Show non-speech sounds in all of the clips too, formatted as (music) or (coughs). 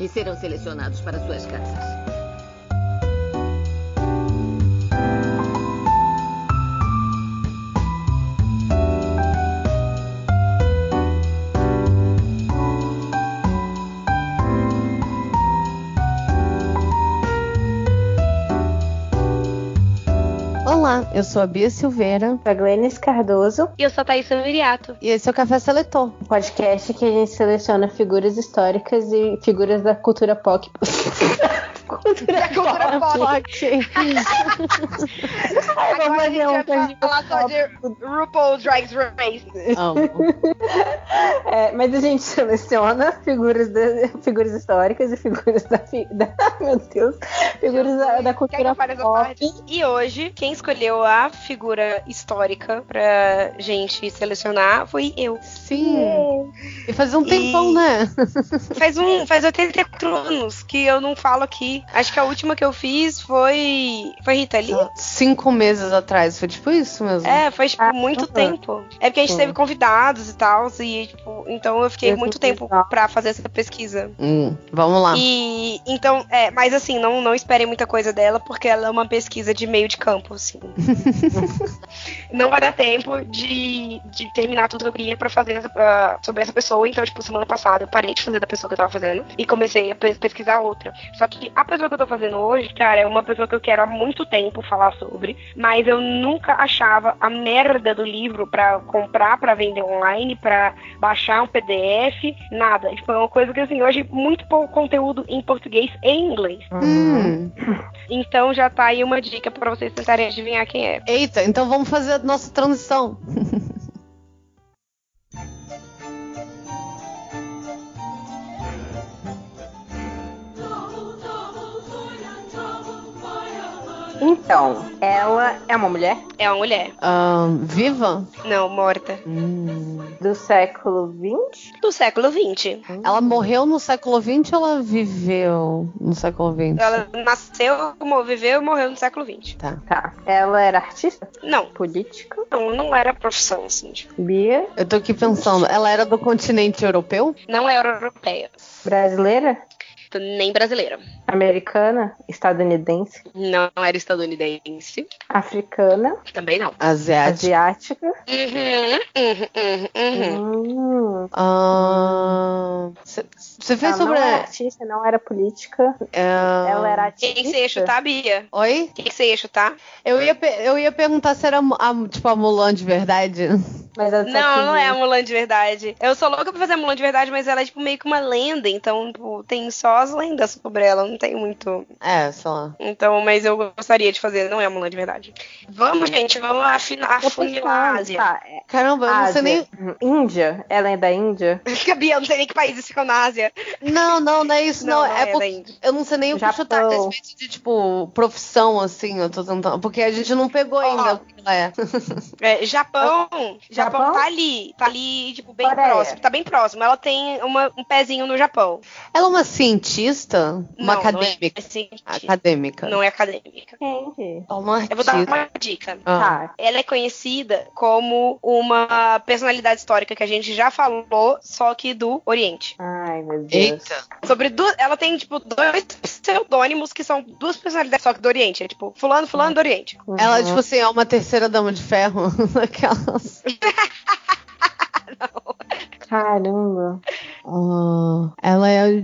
e serão selecionados para suas casas. Olá, eu sou a Bia Silveira. a Glennis Cardoso. E eu sou a Thaís Viriato. E esse é o Café Seletor. Um podcast que a gente seleciona figuras históricas e figuras da cultura pop. (laughs) cultura, cultura pop. pop. Agora a gente vai falar só de RuPaul's Drag Race. (laughs) é, mas a gente seleciona figuras, de, figuras históricas e figuras da, da (laughs) meu Deus, figuras da, da cultura pop. E hoje, quem escolheu a figura histórica pra gente selecionar foi eu. Sim. E faz um tempão, e... né? faz um, faz 84 anos que eu não falo aqui. Acho que a última que eu fiz foi foi Rita Lee. Ah, cinco meses atrás, foi tipo isso mesmo. É, foi tipo ah, muito tempo. É porque a gente teve convidados e tal, e tipo, então eu fiquei eu muito tempo para fazer essa pesquisa. Hum, vamos lá. E então, é, mas assim, não não esperem muita coisa dela porque ela é uma pesquisa de meio de campo, assim. (laughs) não vai dar tempo de, de terminar tudo que eu queria pra fazer uh, sobre essa pessoa. Então, tipo, semana passada eu parei de fazer da pessoa que eu tava fazendo e comecei a pesquisar outra. Só que a pessoa que eu tô fazendo hoje, cara, é uma pessoa que eu quero há muito tempo falar sobre, mas eu nunca achava a merda do livro pra comprar, pra vender online, pra baixar um PDF, nada. Tipo, é uma coisa que, assim, hoje muito pouco conteúdo em português e inglês. Hum. Então já tá aí uma dica para vocês tentarem adivinhar quem é. Eita, então vamos fazer a nossa transição. Então, ela é uma mulher? É uma mulher. Um, viva? Não, morta. Hum. Do século XX? Do século XX. Hum. Ela morreu no século XX ou ela viveu no século XX? Ela nasceu, viveu e morreu no século XX. Tá. Tá. Ela era artista? Não. Política? Não, não era profissão, assim. Tipo. Bia? Eu tô aqui pensando, ela era do continente europeu? Não era europeia. Brasileira? nem brasileira. Americana? Estadunidense? Não era estadunidense. Africana? Também não. Asiática? Asiática? Uhum, uhum, uhum. uhum. Você fez ela sobre. Não era artista, não era política. Uh... Ela era ativista. Quem que você ia chutar, Bia? Oi? Quem que você ia chutar? Eu ia, eu ia perguntar se era a, tipo a Mulan de verdade. Mas não, não é a Mulan de verdade. Eu sou louca pra fazer a Mulan de verdade, mas ela é tipo meio que uma lenda, então tipo, tem só as lendas sobre ela, não tem muito. É, só lá. Então, mas eu gostaria de fazer, não é a Mulan de verdade. Vamos, gente, vamos afinar, afunilar a Ásia. Tá. Caramba, eu não sei nem. Índia? Ela é da Índia? (laughs) Eu não sei nem que países ficam na Ásia. Não, não, não é isso, não. não, não é, é porque eu não sei nem o que chutar a respeito de, tipo, profissão, assim, eu tô tentando. Porque a gente não pegou ainda o que ela é. (laughs) é Japão, Japão, Japão tá ali, tá ali, tipo, bem Coreia. próximo. Tá bem próximo. Ela tem uma, um pezinho no Japão. Ela é uma cientista? Uma não, acadêmica? Não é, acadêmica. Não é acadêmica. Entendi. É uma eu vou dar uma dica. Ah. Ela é conhecida como uma personalidade histórica que a gente já falou, só que do Oriente. Ai, meu Deus. Eita. Sobre duas, ela tem, tipo, dois pseudônimos que são duas personalidades só que do Oriente. É tipo, fulano, fulano do Oriente. Uhum. Ela, tipo assim, é uma terceira dama de ferro. (laughs) Aquelas. (laughs) Caramba. Uh, ela é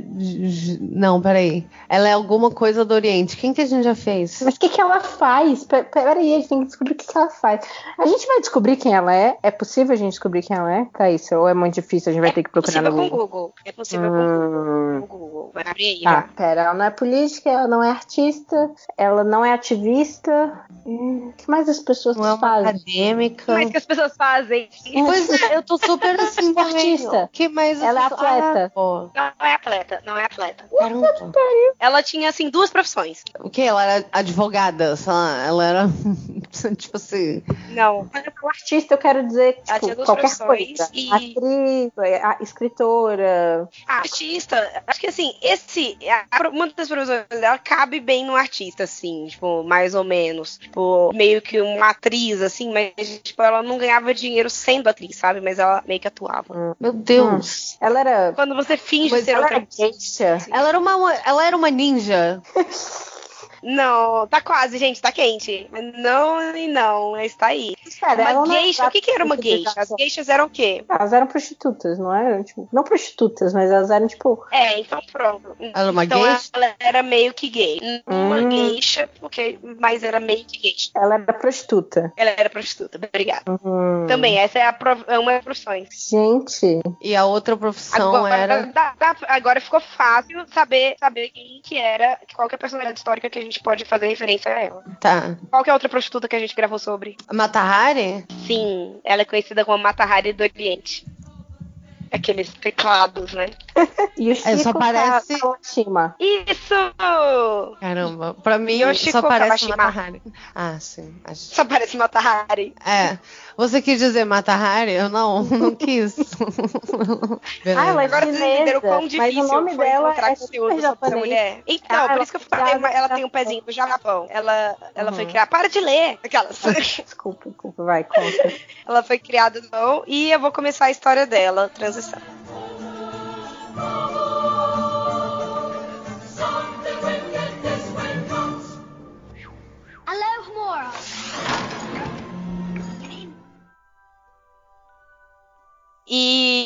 Não, peraí. Ela é alguma coisa do Oriente. Quem que a gente já fez? Mas o que, que ela faz? Pe- Peraí, a gente tem que descobrir o que, que ela faz. A gente vai descobrir quem ela é? É possível a gente descobrir quem ela é, Thaís? Ou é muito difícil? A gente vai ter que procurar no com o Google. Google. É possível com Hum. o Google. Vai abrir aí. Tá, já. pera, ela não é política, ela não é artista, ela não é ativista. Hum, O que mais as pessoas Não é fazem? acadêmica. Mas que as pessoas fazem. Pois é, eu tô super assim. Esportista. que mais Ela é atleta. Ah, Não é atleta, não é atleta. caramba. Ela tinha, assim, duas profissões. O que? Ela era advogada, sei lá, ela era. (laughs) tipo assim. Não. Quando eu falo artista, eu quero dizer, Ela tipo, tinha duas qualquer profissões coisa. e- Atriz, é, a- escritora. Artista, acho que assim, esse. a- Uma das profissões dela cabe bem no artista, assim, tipo, mais ou menos. Tipo, meio que uma atriz, assim, mas, tipo, ela não ganhava dinheiro sendo atriz, sabe? Mas ela meio que atuava. Meu Deus. Ela era. Quando você finge Mas ser Ela outra era. Ela era uma, ela era uma ninja. (laughs) Não, tá quase, gente, tá quente. Não e não, mas tá aí. Cara, ela uma não é geisha, o que que era uma geisha? As geishas eram o quê? Elas eram prostitutas, não eram? Tipo, não prostitutas, mas elas eram, tipo. É, então pronto. Ela era uma então geisha? ela era meio que gay. Uma Hum. geisha, porque, mas era meio que geisha. Ela era prostituta. Ela era prostituta, obrigada. Hum. Também, essa é, é uma das profissões. Gente. E a outra profissão Agora, era. dá- agora ficou fácil saber, saber quem que era, qual que é a personalidade histórica que a gente pode fazer referência a ela. Tá. Qual que é a outra prostituta que a gente gravou sobre? A Matahari? Sim, ela é conhecida como Mata Hari do Oriente. Aqueles teclados, né? (laughs) E o Chico só parece- Kawashima. Isso! Caramba. Pra mim, Yoshiko só parece Kawashima. Matahari. Ah, sim. acho- Só parece Mata Hari. É. Você quis dizer Matahari? Eu não, (laughs) não quis. Ah, ela é Agora vocês entenderam o quão Mas difícil o nome foi dela encontrar é conteúdo sobre essa mulher. Então, Ah, por ela isso que eu falei, criada ela no tem um pezinho do Japão. Ela, ela foi Uhum. criada. Para de ler! Aquelas. (laughs) Desculpa, desculpa, vai, conta. ela foi criada não, e eu vou começar a história dela, transição. E, e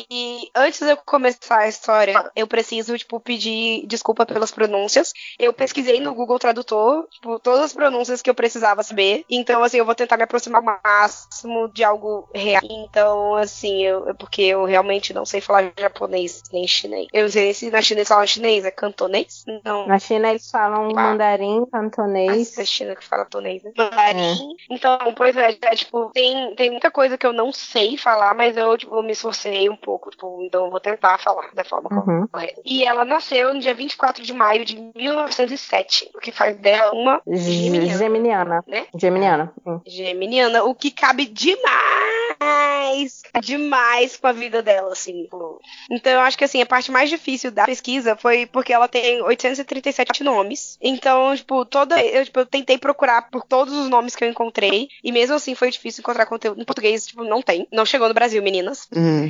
antes de eu começar a história, eu preciso, tipo, pedir desculpa pelas pronúncias. Eu pesquisei no Google Tradutor, tipo, todas as pronúncias que eu precisava saber. Então, assim, eu vou tentar me aproximar ao máximo de algo real. Então, assim, eu, porque eu realmente não sei falar japonês nem chinês. Eu não sei se na China eles falam chinês, é cantonês? Não. Na China eles falam Ah. mandarim, cantonês. É a China que fala tonês, né? Mandarim. Então, pois é, é, tipo, tem, tem muita coisa que eu não sei falar, mas eu, tipo, me esforcei um pouco, tipo, então eu vou tentar falar da forma Uhum. correta. E ela nasceu no dia 24 de maio de 1907, o que faz dela uma geminiana, Geminiana. né? Geminiana. sim. Geminiana, o que cabe demais, demais com a vida dela, assim. tipo. Então eu acho que, assim, a parte mais difícil da pesquisa foi porque ela tem 837 nomes. Então, tipo, toda. Eu, tipo, eu tentei procurar por todos os nomes que eu encontrei. E mesmo assim foi difícil encontrar conteúdo. Em português, tipo, não tem. Não chegou no Brasil, meninas. Hum.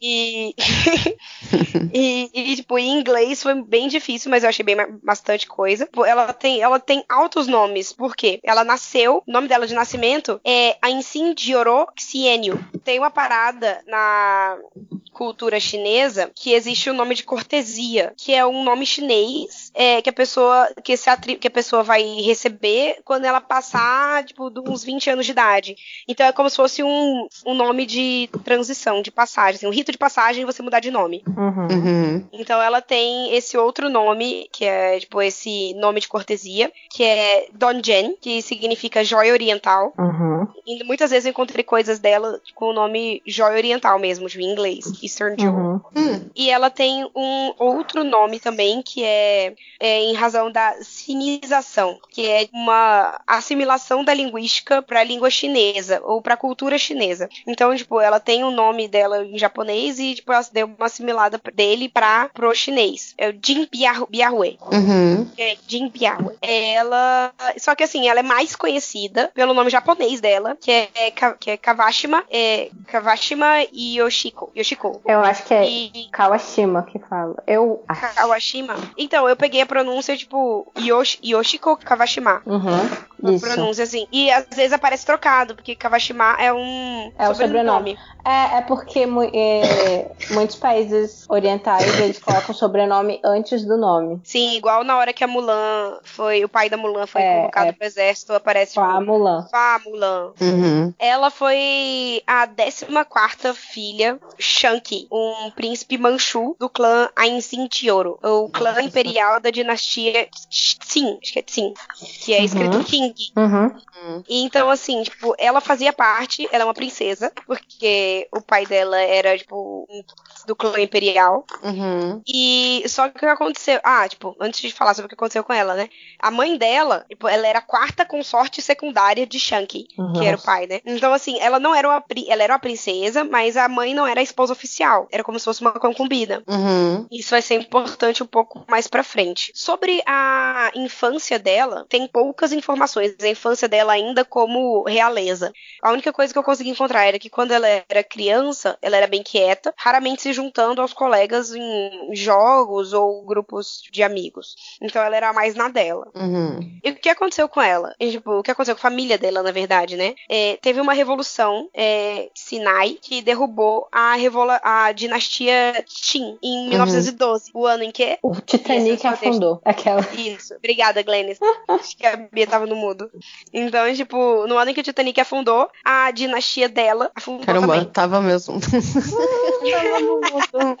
E, (laughs) e, e, tipo, em inglês foi bem difícil, mas eu achei bem bastante coisa. Ela tem, ela tem altos nomes, porque ela nasceu, o nome dela de nascimento é Ainsin Dioro Xienyu. Tem uma parada na cultura chinesa que existe o nome de cortesia, que é um nome chinês é, que a pessoa que, esse atri- que a pessoa vai receber quando ela passar, tipo, de uns 20 anos de idade. Então é como se fosse um, um nome de transição, de passagem, assim, um rito de passagem e você mudar de nome. Uhum. Uhum. Então ela tem esse outro nome, que é tipo esse nome de cortesia, que é Donjen, que significa joia oriental. Uhum. E muitas vezes eu encontrei coisas dela com o nome joia oriental mesmo, de inglês, Eastern Jewel. Uhum. Hum. E ela tem um outro nome também, que é, é em razão da sinização, que é uma assimilação da linguística para a língua chinesa, ou para a cultura chinesa. Então, tipo, ela tem o nome dela em japonês e, tipo, deu uma assimilada dele para pro chinês. É o Jin. Uhum. É, Jin Biahue. Ela. Só que assim, ela é mais conhecida pelo nome japonês dela, que é, é que é Kawashima, é Kawashima Yoshiko. Yoshiko. Eu acho que é E- Kawashima que fala. Eu acho. Kawashima. Então, eu peguei a pronúncia tipo Yoshi, Yoshiko Kawashima. Uhum, Uma isso. pronúncia assim. E às vezes aparece trocado, porque Kawashima é um É o sobrenome. É, é porque é, muitos países orientais eles colocam sobrenome antes do nome. Sim, igual na hora que a Mulan foi. O pai da Mulan foi É, convocado é. pro exército, aparece Fá tipo. Mulan. Fá Mulan. Uhum. Ela foi a 14 filha Shanki, um príncipe manchu do clã Ainsin Tioro, o clã imperial da dinastia Tsin, acho que é Tsin, que é escrito Uhum. King. Uhum. E Então, assim, tipo, ela fazia parte, ela é uma princesa, porque o pai dela era, tipo, um- do clã imperial. Uhum. E só que o que aconteceu? Ah, tipo, antes de falar sobre o que aconteceu com ela, né? A mãe dela, tipo, ela era a quarta consorte secundária de Shanky, Uhum. que era o pai, né? Então, assim, ela não era uma ela era uma princesa, mas a mãe não era a esposa oficial. Era como se fosse uma concubina. Uhum. Isso vai ser importante um pouco mais pra frente. Sobre a infância dela, tem poucas informações. A infância dela ainda como realeza. A única coisa que eu consegui encontrar era que quando ela era criança, ela era bem quieta, raramente se juntando aos colegas em jogos ou grupos de amigos. Então ela era mais na dela. Uhum. E o que aconteceu com ela? E, tipo, o que aconteceu com a família dela, na verdade, né? É, teve uma revolução é, Sinai que derrubou a, revola a dinastia Qin em 1912. O ano em que? O Titanic afundou. Aquela. Isso. Obrigada, Glennis. Acho que a Bia tava no mudo. Então, tipo, no ano em que o Titanic afundou, a dinastia dela afundou Caramba, também. tava mesmo. (laughs) 我不不、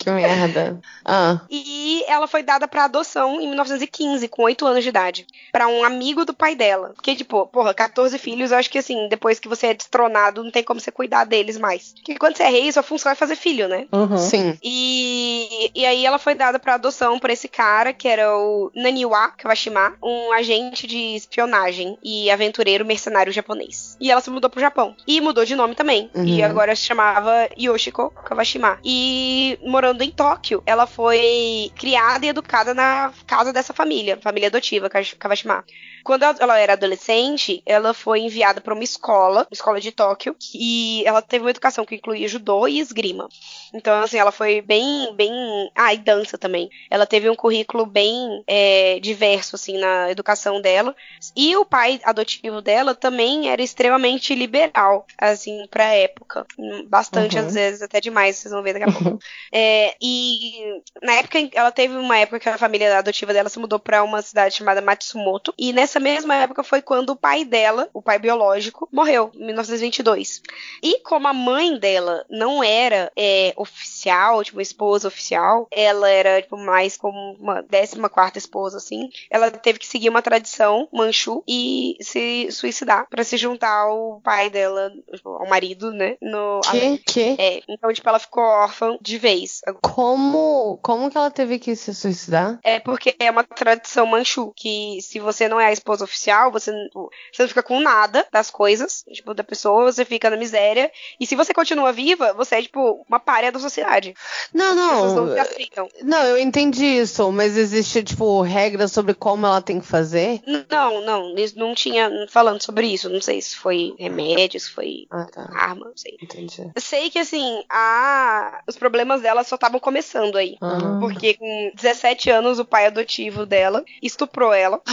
que merda. Ah. E ela foi dada pra adoção em 1915, com 8 anos de idade, Pra um amigo do pai dela. Porque, tipo, porra, 14 filhos, eu acho que assim, depois que você é destronado, não tem como você cuidar deles mais. Porque quando você é rei, sua função é fazer filho, né? Uhum. Sim. E, e aí ela foi dada pra adoção por esse cara, que era o Naniwa Kawashima, um agente de espionagem e aventureiro mercenário japonês. E ela se mudou pro Japão. E mudou de nome também. Uhum. E agora se chamava Yoshiko Kawashima. E morando em Tóquio, ela foi criada e educada na casa dessa família, família adotiva Kawash- Kawashima. Quando ela- era adolescente, ela foi enviada para uma escola, uma escola de Tóquio, e ela teve uma educação que incluía judô e esgrima. Então, assim, ela foi bem, bem. Ah, e dança também. Ela teve um currículo bem é, diverso, assim, na educação dela. E o pai adotivo dela também era extremamente liberal, assim, pra época. Bastante, Uhum. às vezes, até demais, vocês vão ver daqui a pouco. (laughs) É, e na época, ela teve uma época que a família adotiva dela se mudou pra uma cidade chamada Matsumoto. E nessa mesma época foi quando o pai dela, o pai biológico, morreu, em 1922. E como a mãe dela não era é, oficial, tipo, esposa oficial, ela era, tipo, mais como uma 14 esposa, assim, ela teve que seguir uma tradição manchu e se suicidar pra se juntar ao pai dela, tipo, ao marido, né? No, Que? Que? é, então, tipo, ela ficou órfã de vez. Como, como que ela teve que se suicidar? É porque é uma tradição manchu, que se você não é a esposa oficial, você, não- você não fica com nada das coisas, tipo, da pessoa, você fica na miséria. E se você continua viva, você é, tipo, uma párea da sociedade. Não, não não. Não, eu entendi isso, mas existe, tipo, regras sobre como ela tem que fazer? Não, não, eles não tinha falando sobre isso. Não sei se foi remédio, se foi Ah, tá. arma, não sei. Entendi. Sei que, assim, a... os problemas dela só estavam começando aí. Ah. Porque com 17 anos o pai adotivo dela estuprou ela. (gasps)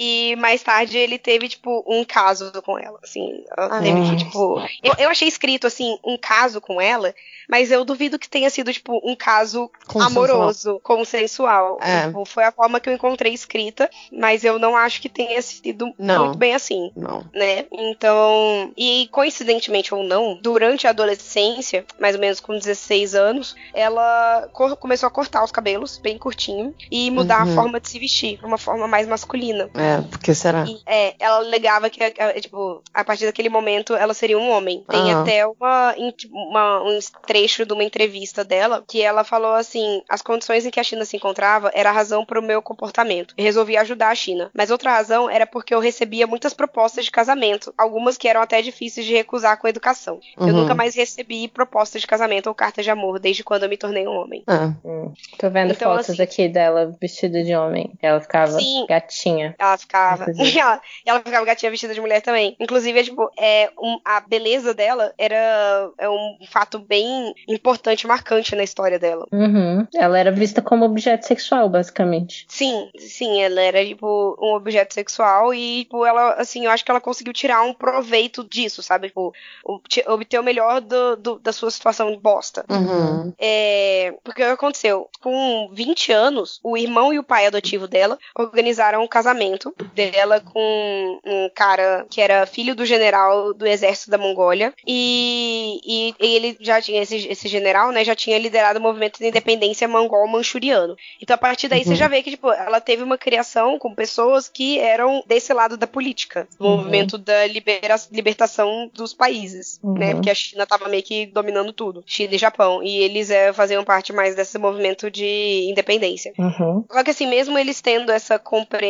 E mais tarde ele teve, tipo, um caso com ela. Assim, ela teve que, tipo. Eu, eu achei escrito, assim, um caso com ela, mas eu duvido que tenha sido, tipo, um caso Consensual. amoroso, consensual. É. Tipo, foi a forma que eu encontrei escrita, mas eu não acho que tenha sido Não. muito bem assim Não. né? Então, e coincidentemente ou não, durante a adolescência, mais ou menos com 16 anos, ela começou a cortar os cabelos bem curtinho e mudar Uhum. a forma de se vestir uma forma mais masculina. É, porque será? E, é, ela alegava que, é, tipo, a partir daquele momento ela seria um homem. Tem Ah. até uma, uma- um trecho de uma entrevista dela que ela falou assim: as condições em que a China se encontrava era a razão para o meu comportamento. Eu resolvi ajudar a China. Mas outra razão era porque eu recebia muitas propostas de casamento, algumas que eram até difíceis de recusar com a educação. Eu Uhum. nunca mais recebi propostas de casamento ou cartas de amor desde quando eu me tornei um homem. Ah, Hum, Tô vendo Então, fotos assim- aqui dela vestida de homem. Ela ficava Sim. gatinha. Ela ficava. E (laughs) ela, ela ficava gatinha vestida de mulher também. Inclusive, é, tipo, é, um, a beleza dela era é um fato bem importante, marcante na história dela. Uhum. Ela era vista como objeto sexual, basicamente. Sim, sim, ela era, tipo, um objeto sexual e, tipo, ela, assim, eu acho que ela conseguiu tirar um proveito disso, sabe? Tipo, obter o melhor do, do, da sua situação de bosta. Uhum. É, porque o que aconteceu? Com 20 anos, o irmão e o pai adotivo dela organizaram um casamento dela com um cara que era filho do general do exército da Mongólia. E, e, e ele já tinha, esse, esse general, né, já tinha liderado o movimento de independência mongol-manchuriano. Então, a partir daí, uhum. você já vê que, tipo, ela teve uma criação com pessoas que eram desse lado da política, do uhum. movimento da libera libertação dos países, né, uhum. né? Porque a China tava meio que dominando tudo, China e Japão. E eles é, faziam parte mais desse movimento de independência. Uhum. Só que assim, mesmo eles tendo essa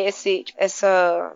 esse, essa,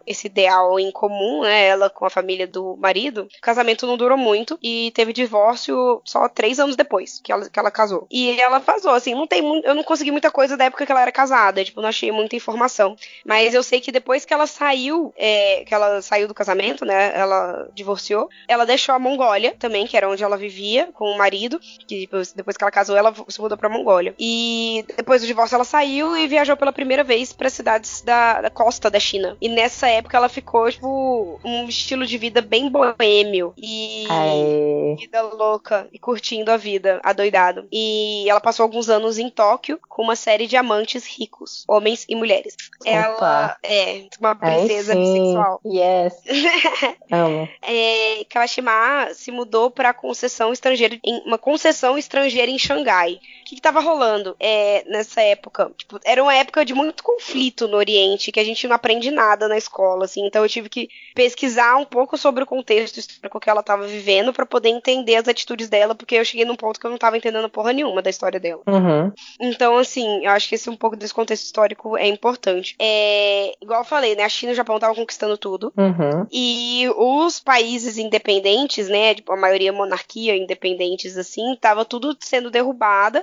esse ideal em comum, né? Ela com a família do marido, o casamento não durou muito e teve divórcio só três anos depois que ela, que ela casou. E ela casou, assim, não tem eu não consegui muita coisa da época que ela era casada, tipo, não achei muita informação. Mas eu sei que depois que ela saiu, é, que ela saiu do casamento, né? Ela divorciou, ela deixou a Mongólia também, que era onde ela vivia com o marido, que depois, depois que ela casou, ela se mudou pra Mongólia. E depois do divórcio ela saiu e viajou pela primeira vez para cidades da, da, costa da China. E nessa época ela ficou, tipo, um estilo de vida bem boêmio. E Aê. vida louca. E curtindo a vida, adoidado. E ela passou alguns anos em Tóquio com uma série de amantes ricos, homens e mulheres. Opa. Ela é uma princesa bissexual. Yes. (laughs) Amo. É, Kawashima se mudou para concessão estrangeira, em uma concessão estrangeira em Xangai. Que estava rolando é, nessa época? Tipo, era uma época de muito conflito no Oriente, que a gente não aprende nada na escola, assim. Então eu tive que pesquisar um pouco sobre o contexto histórico que ela estava vivendo para poder entender as atitudes dela, porque eu cheguei num ponto que eu não estava entendendo porra nenhuma da história dela. Uhum. Então, assim, eu acho que esse um pouco desse contexto histórico é importante. É, igual eu falei, né? A China e o Japão estavam conquistando tudo. Uhum. E os países independentes, né? Tipo, a maioria monarquia independentes, assim, tava tudo sendo derrubada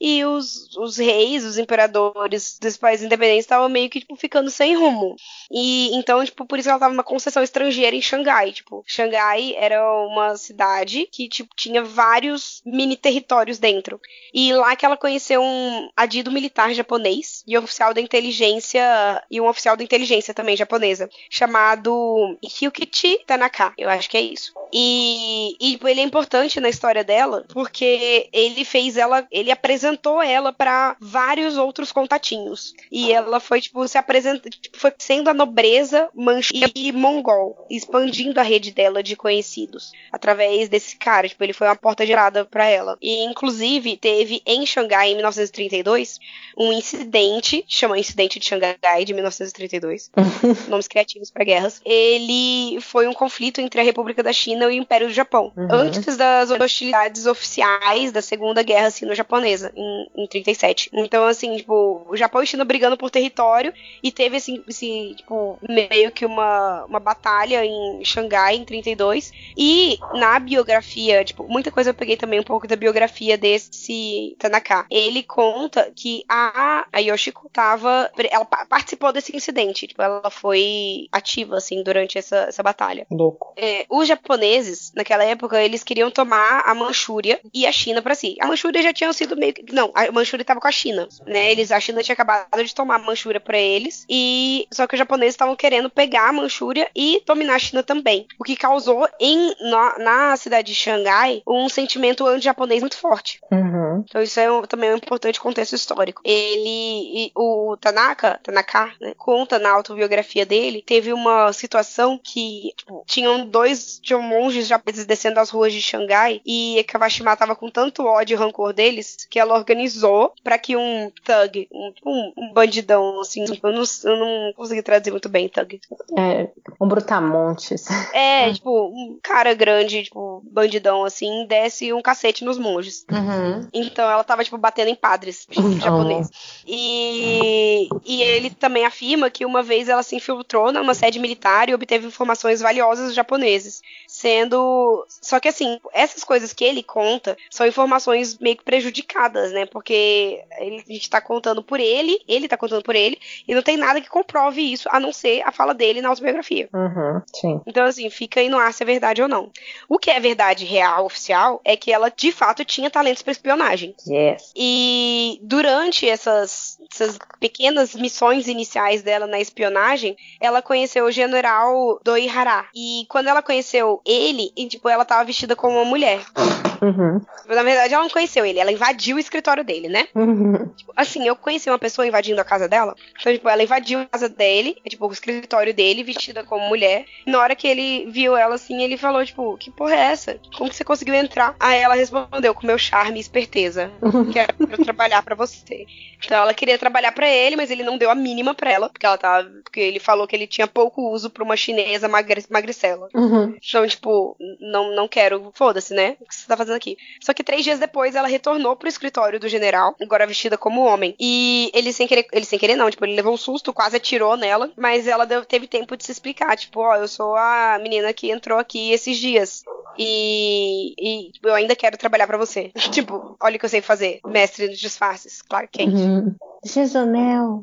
e os, os reis, os imperadores dos países independentes estavam meio que, tipo, ficando sem rumo. E então, tipo, por isso ela tava numa concessão estrangeira em Xangai. Tipo, Xangai era uma cidade que, tipo, tinha vários mini territórios dentro. E lá que ela conheceu um adido militar japonês e um oficial da inteligência e um oficial da inteligência também japonesa, chamado Hyukichi Tanaka. Eu acho que é isso. E, e tipo, ele é importante na história dela porque ele fez ela, ele apresentou ela para vários outros contatinhos. E ela foi, tipo, se apresentando, tipo, foi sendo a nobreza mancha e mongol, expandindo a rede dela de conhecidos através desse cara. Tipo, ele foi uma porta gerada para ela. E inclusive teve em Xangai em 1932 um incidente, chama Incidente de Xangai de 1932, (laughs) nomes criativos para guerras. Ele foi um conflito entre a República da China e o Império do Japão, uhum. antes das hostilidades oficiais da Segunda Guerra Sino-Japonesa em, em 37. Então, assim, tipo, o Japão e China brigando por território e teve esse, esse tipo, tipo, meio que uma, uma batalha em Xangai, em 32. E na biografia, tipo, muita coisa eu peguei também um pouco da biografia desse Tanaka. Ele conta que a, a Yoshiko tava. Ela participou desse incidente. Tipo, ela foi ativa, assim, durante essa, essa batalha. Louco. É, os japoneses, naquela época, eles queriam tomar a Manchúria e a China para si. A Manchúria já tinha sido meio que. Não, a Manchúria tava com a China, né? Eles, a China tinha acabado de tomar a Manchúria para eles. E. Só que os japoneses estavam querendo pegar a Manchúria e dominar a China também. O que causou em, na, na cidade de Xangai um sentimento anti-japonês muito forte. Uhum. Então isso é um, também um importante contexto histórico. Ele, o Tanaka, Tanaka, né, conta na autobiografia dele, teve uma situação que tipo, tinham dois monges japoneses descendo as ruas de Xangai e Kawashima tava com tanto ódio e rancor deles que ela organizou para que um thug, um, um, um bandidão, assim, eu não, eu não consegui traduzir muito bem, Thug. É, um brutamontes. É, (laughs) tipo, um cara grande, tipo, bandidão, assim, desce um cacete nos monges. Uhum. Então ela tava, tipo, batendo em padres (laughs) japoneses. E, e ele também afirma que uma vez ela se infiltrou numa sede militar e obteve informações valiosas dos japoneses sendo. Só que assim, essas coisas que ele conta são informações meio que prejudicadas, né? Porque ele, a gente tá contando por ele, ele tá contando por ele, e não tem nada que comprove isso, a não ser a fala dele na autobiografia. Uhum, sim. Então, assim, fica aí no ar se é verdade ou não. O que é verdade real, oficial, é que ela de fato tinha talentos para espionagem. Yes. E durante essas, essas pequenas missões iniciais dela na espionagem, ela conheceu o general Doihara. E quando ela conheceu ele, e, tipo, ela tava vestida como uma mulher. Uhum. Na verdade, ela não conheceu ele, ela invadiu o escritório dele, né? Uhum. Tipo, assim, eu conheci uma pessoa invadindo a casa dela. Então, tipo, ela invadiu a casa dele, tipo, o escritório dele, vestida como mulher. E na hora que ele viu ela assim, ele falou, tipo, que porra é essa? Como que você conseguiu entrar? Aí ela respondeu com meu charme e esperteza. Quero trabalhar para você. Então ela queria trabalhar para ele, mas ele não deu a mínima pra ela, porque ela tava. Porque ele falou que ele tinha pouco uso pra uma chinesa magre, magricela. Uhum. Então, tipo, não, não quero. Foda-se, né? O que você tá fazendo aqui? Só que três dias depois ela retornou pro escritório do general, agora vestida como homem. E ele sem querer. Ele sem querer, não, tipo, ele levou um susto, quase atirou nela, mas ela deu, teve tempo de se explicar. Tipo, ó, eu sou a menina que entrou aqui esses dias. E, e eu ainda quero trabalhar para você. (laughs) tipo, olha o que eu sei fazer. Mestre dos disfarces, Clark Kent. Uhum.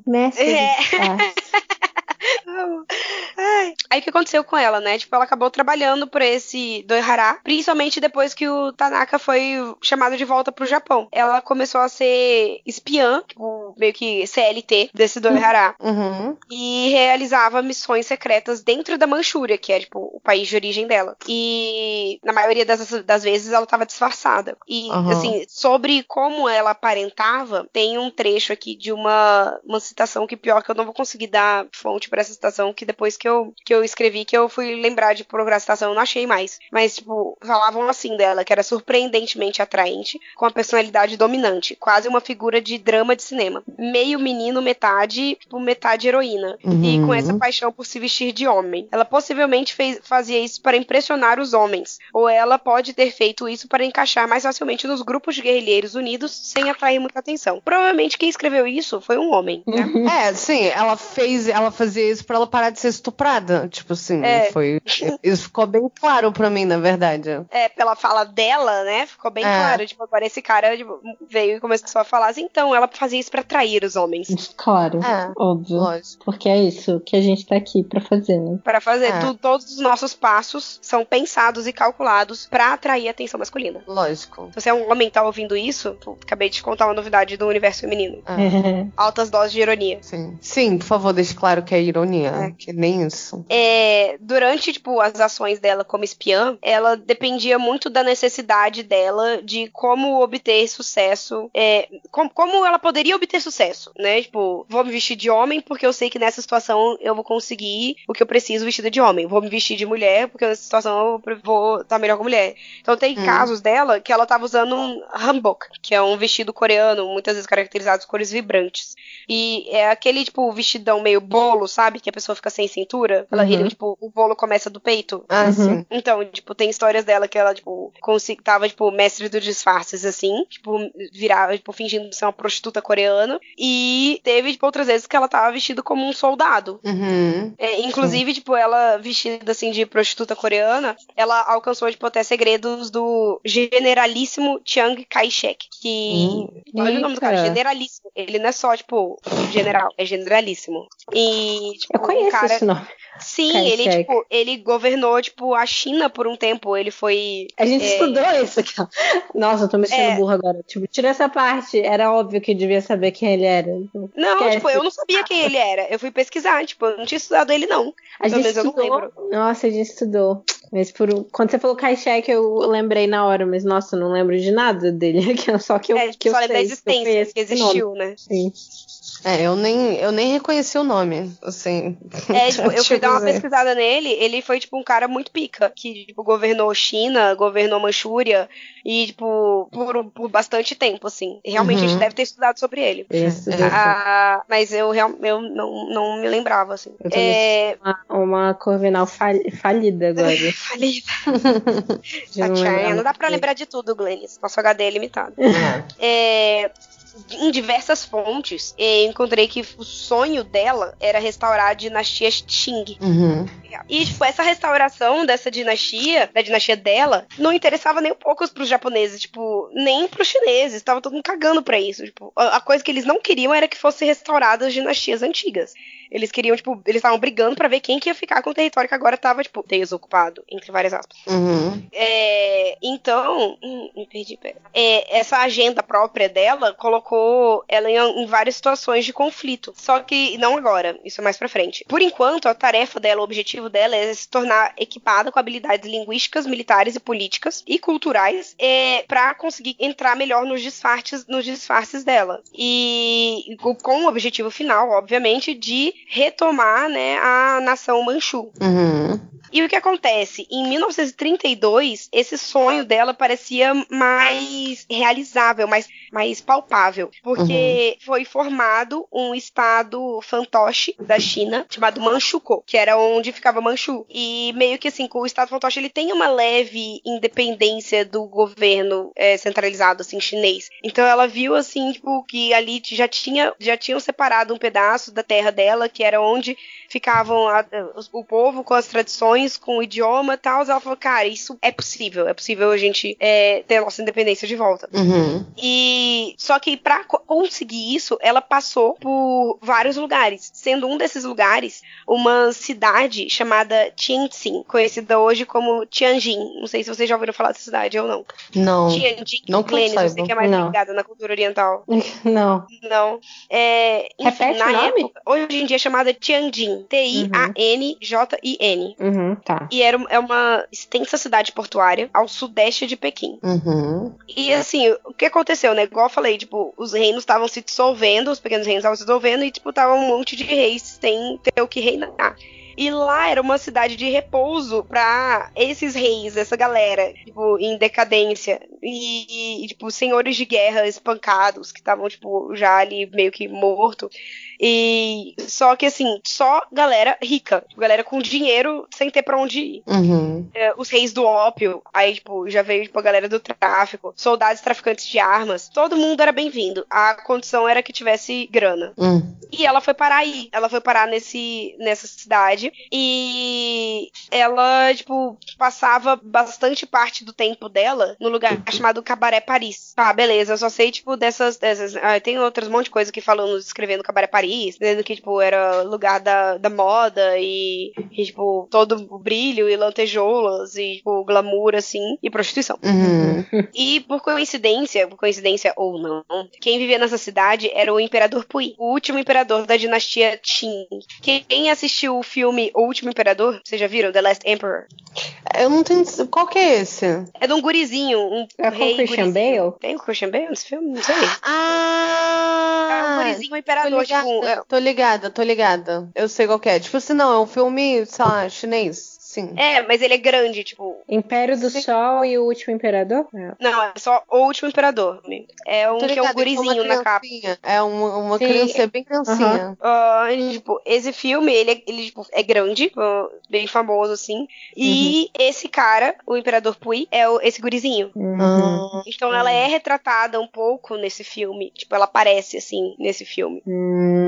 Mestre É. dos disfarces. (laughs) Aí o que aconteceu com ela, né? Tipo, ela acabou trabalhando por esse Doihara, principalmente depois que o Tanaka foi chamado de volta pro Japão. Ela começou a ser espiã, tipo, meio que CLT desse Doihara. Uhum. E realizava missões secretas dentro da Manchúria, que é, tipo, o país de origem dela. E na maioria das, das vezes ela tava disfarçada. E, Aham. assim, sobre como ela aparentava, tem um trecho aqui de uma, uma citação que pior que eu não vou conseguir dar fonte pra essa citação, que depois que eu, que eu escrevi, que eu fui lembrar de procurar a citação, eu não achei mais. Mas, tipo, falavam assim dela, que era surpreendentemente atraente, com a personalidade dominante, quase uma figura de drama de cinema. Meio menino, metade, metade heroína. E Uhum. com essa paixão por se vestir de homem. Ela possivelmente fez, fazia isso para impressionar os homens, ou ela pode ter feito isso para encaixar mais facilmente nos grupos de guerrilheiros unidos sem atrair muita atenção. Provavelmente quem escreveu isso foi um homem, né? (laughs) É, sim, ela fez, ela fazia isso pra ela parar de ser estuprada. Tipo assim, É. foi. Isso ficou bem claro pra mim, na verdade. É, pela fala dela, né? Ficou bem É. claro. Tipo, agora esse cara tipo, veio e começou a falar assim, então ela fazia isso para atrair os homens. Claro, É, óbvio. lógico. Porque é isso que a gente tá aqui pra fazer, né? Para fazer É. tu- todos os nossos passos são pensados e calculados para atrair a atenção masculina. Lógico. Se você é um homem e tá ouvindo isso, pô, acabei de te contar uma novidade do universo feminino. É, (laughs) Altas doses de ironia. sim. Sim, por favor, deixe claro que é ironia. É. Que nem isso. É, durante, tipo, as ações dela como espiã, ela dependia muito da necessidade dela de como obter sucesso. É, com- como ela poderia obter sucesso, né? Tipo, vou me vestir de homem porque eu sei que nessa situação eu vou conseguir o que eu preciso vestida de homem. Vou me vestir de mulher porque nessa situação eu vou estar melhor com mulher. Então tem Hum. casos dela que ela tava usando um hanbok, que é um vestido coreano, muitas vezes caracterizado com cores vibrantes. E é aquele, tipo, vestidão meio bolo, sabe? Que a pessoa fica sem cintura. Ela, Uhum. ele, tipo, o bolo começa do peito. Ah, Uhum. sim. Então, tipo, tem histórias dela que ela, tipo, consegui, tava, tipo, mestre dos disfarces, assim. Tipo, virava, tipo, fingindo ser uma prostituta coreana. E teve, tipo, outras vezes que ela tava vestida como um soldado. Uhum. É, inclusive, tipo, ela vestida assim de prostituta coreana, ela alcançou, tipo, até segredos do generalíssimo Chiang Kai-shek. Que. Hum. Olha o nome do cara, Eita. generalíssimo. Ele não é só, tipo, general, é generalíssimo. E, tipo, Eu conheço o cara. esse nome. Sim, ele, tipo, ele governou, tipo, a China por um tempo. Ele foi. A gente É. estudou isso aqui. Nossa, eu tô me sentindo É. burra agora. Tipo, tira essa parte. Era óbvio que eu devia saber quem ele era. Não, Esquece. tipo, eu não sabia quem ele era. Eu fui pesquisar, tipo, eu não tinha estudado ele, não. A Pelo gente menos eu não estudou. lembro. Nossa, a gente estudou. Mas por quando você falou Kai-shek, eu lembrei na hora, mas nossa, eu não lembro de nada dele. (laughs) Só que eu, É, que eu só da sei, eu existência, que nome. existiu, né? Sim. É, eu nem, eu nem reconheci o nome, assim. É, (laughs) tipo, eu fui dar uma dizer. pesquisada nele, ele foi, tipo, um cara muito pica, que, tipo, governou China, governou Manchúria, e, tipo, por, por bastante tempo, assim. Realmente a Uhum. gente deve ter estudado sobre ele. Eu estudei Ah, mas eu, real- eu não, não me lembrava, assim. Eu É... uma, uma Corvinal fal- falida agora. (laughs) Falida. (laughs) De não não dá pra lembrar de tudo, Glennis. Nosso HD é limitado. Ah, É, em diversas fontes, eu encontrei que o sonho dela era restaurar a dinastia Qing. Uhum. E, tipo, essa restauração dessa dinastia, da dinastia dela, não interessava nem um pouco pros japoneses, tipo, nem pros chineses. Tava todo mundo cagando pra isso. Tipo, a, a coisa que eles não queriam era que fossem restauradas as dinastias antigas. Eles queriam, tipo, eles estavam brigando pra ver quem que ia ficar com o território que agora tava, tipo, desocupado, entre várias aspas. Uhum. É, então, hum, me perdi, pera. É, essa agenda própria dela colocou ela em, em várias situações de conflito. Só que não agora, isso é mais pra frente. Por enquanto, a tarefa dela, o objetivo dela é se tornar equipada com habilidades linguísticas, militares e políticas e culturais é, para conseguir entrar melhor nos disfarces, nos disfarces dela. E com o objetivo final, obviamente, de retomar né, a nação Manchu. Uhum. E o que acontece? Em 1932, esse sonho dela parecia mais realizável, mais, mais palpável. Porque uhum. foi formado um estado fantoche da China, chamado Manchukuo, que era onde ficava Manchu. E meio que assim, o estado fantoche ele tem uma leve independência do governo é, centralizado, assim, chinês. Então ela viu, assim, tipo, que ali já, tinha, já tinham separado um pedaço da terra dela, que era onde ficavam a, o povo com as tradições, com o idioma e tal. Ela falou, cara, isso é possível. É possível a gente é, ter a nossa independência de volta. Uhum. E só que para conseguir isso, ela passou por vários lugares, sendo um desses lugares uma cidade chamada Tianjin, conhecida hoje como Tianjin. Não sei se vocês já ouviram falar dessa cidade ou não. Não. Tianjin, não Glennis, você que é mais Não. ligada na cultura oriental. (laughs) Não. Não. É, enfim, Repete na o nome? época, hoje em dia chamada Tianjin. T-I-A-N-J-I-N. Uhum, tá. E era, é uma extensa cidade portuária ao sudeste de Pequim. Uhum. E assim, o que aconteceu, né? Igual eu falei, tipo, os reinos estavam se dissolvendo, os pequenos reinos estavam se dissolvendo e, tipo, tava um monte de reis sem ter o que reinar. E lá era uma cidade de repouso pra esses reis, essa galera, tipo, em decadência. E, e, tipo, senhores de guerra espancados, que estavam, tipo, já ali meio que morto. E só que assim, só galera rica, tipo, galera com dinheiro sem ter pra onde ir. Uhum. É, os reis do ópio, aí, tipo, já veio, tipo, a galera do tráfico, soldados traficantes de armas, todo mundo era bem-vindo. A condição era que tivesse grana. Uhum. E ela foi parar aí. Ela foi parar nesse, nessa cidade. E ela, tipo, passava bastante parte do tempo dela no lugar chamado Cabaré Paris. Tá, beleza. Eu só sei, tipo, dessas. dessas ah, tem outras monte de coisa que falando, escrevendo Cabaré Paris, dizendo que, tipo, era lugar da, da moda e, e, tipo, todo o brilho e lantejoulas e, tipo, glamour, assim, e prostituição. Uhum. E por coincidência, por coincidência ou não, quem vivia nessa cidade era o Imperador Pui, o último imperador da dinastia Qing. Quem assistiu o filme O Último Imperador, vocês já viram? The Last Emperor? Eu não tenho. Qual que é esse? É de um gurizinho, um É com o Christian gurizinho. Bale? Tem o Christian Bale nesse filme? Não sei. É um Ah! gurizinho Tô imperador, ligada, tipo... é- tô ligada, tô ligada. Eu sei qual que é. Tipo assim, não, é um filme, sei lá, chinês. Sim. É, mas ele é grande, tipo... Império do Sim. Sol e o Último Imperador? É. Não, é só O Último Imperador. É um que é um gurizinho na capa. É uma, uma Sim. criança, bem criancinha. Ah, ele, tipo, esse filme, ele, é- ele tipo, é grande, ah, bem famoso, assim. E esse cara, o Imperador Pui, é o- esse gurizinho. Uhum. Então ela é retratada um pouco nesse filme. Tipo, ela aparece, assim, nesse filme. Hum.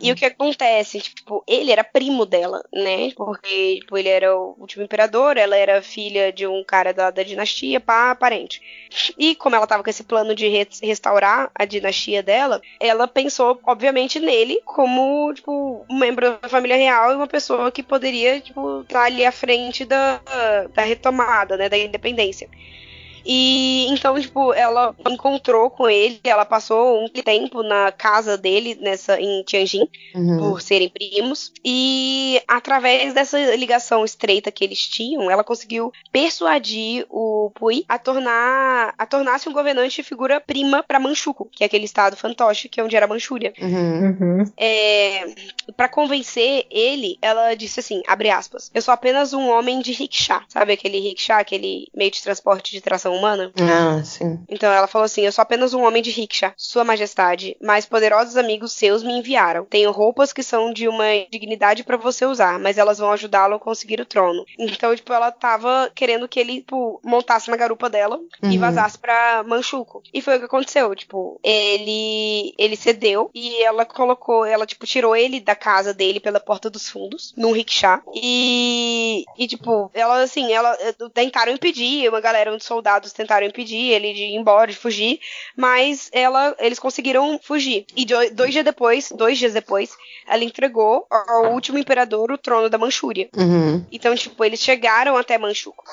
E o que acontece? Tipo, ele era primo dela, né? Porque, tipo, ele era o último imperador, ela era filha de um cara da, da dinastia, pá, parente. E como ela tava com esse plano de re- restaurar a dinastia dela, ela pensou, obviamente, nele como, tipo, um membro da família real e uma pessoa que poderia, tipo, estar ali à frente da, da retomada, né, da independência. E então, tipo, ela encontrou com ele, ela passou um tempo na casa dele, nessa em Tianjin, Uhum. por serem primos. E através dessa ligação estreita que eles tinham, ela conseguiu persuadir o Pui a tornar a tornar-se um governante e figura prima para Manchukuo, que é aquele estado fantoche que é onde era a Manchúria. Uhum. Uhum. É, para convencer ele, ela disse assim, abre aspas, eu sou apenas um homem de rickshaw, sabe aquele rickshaw, aquele meio de transporte de tração humana. Ah, sim. Então ela falou assim: Eu sou apenas um homem de rickshaw, Sua Majestade, mas poderosos amigos seus me enviaram. Tenho roupas que são de uma dignidade pra você usar, mas elas vão ajudá-lo a conseguir o trono. Então, tipo, ela tava querendo que ele, tipo, montasse na garupa dela e Uhum. vazasse pra Manchuco. E foi o que aconteceu. Tipo, ele ele cedeu e ela colocou, ela, tipo, tirou ele da casa dele pela porta dos fundos, num rickshaw. E, e tipo, ela, assim, ela eh, tentaram impedir, uma galera de soldados tentaram impedir ele de ir embora, de fugir, mas ela, eles conseguiram fugir. E do- dois dias depois, dois dias depois, ela entregou ao último imperador o trono da Manchúria. Uhum. Então, tipo, eles chegaram até Manchuco.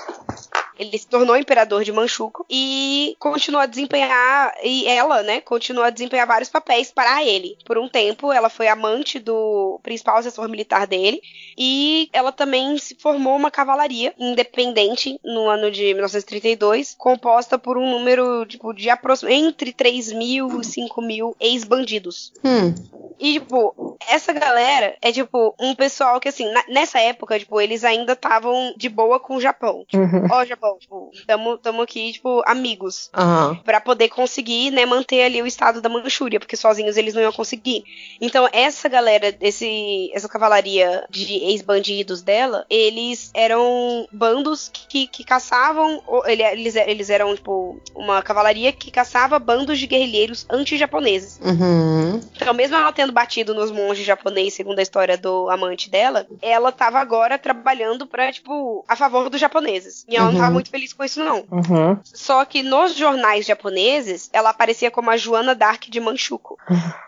Ele se tornou imperador de Manchuco e continuou a desempenhar, e ela, né, continuou a desempenhar vários papéis para ele. Por um tempo, ela foi amante do principal assessor militar dele e ela também se formou uma cavalaria independente no ano de 1932, composta por um número, tipo, de aproximadamente entre 3 mil e 5 mil ex-bandidos. Hum. E, tipo, essa galera é, tipo, um pessoal que, assim, na- nessa época, tipo, eles ainda estavam de boa com o Japão. Uhum. Ó, Japão, tipo, tamo, tamo aqui, tipo, amigos. Aham. Pra poder conseguir, né, manter ali o estado da Manchúria, porque sozinhos eles não iam conseguir. Então, essa galera, esse, essa cavalaria de ex-bandidos dela, eles eram bandos que, que caçavam. Eles, eles eram, tipo, uma cavalaria que caçava bandos de guerrilheiros anti-japoneses. Uhum. Então, mesmo ela tendo batido nos monges japoneses, segundo a história do amante dela, ela tava agora trabalhando pra, tipo, a favor dos japoneses. E ela não Uhum. tava muito feliz com isso, não. Uhum. Só que nos jornais japoneses, ela aparecia como a Joana Dark de Manchukuo.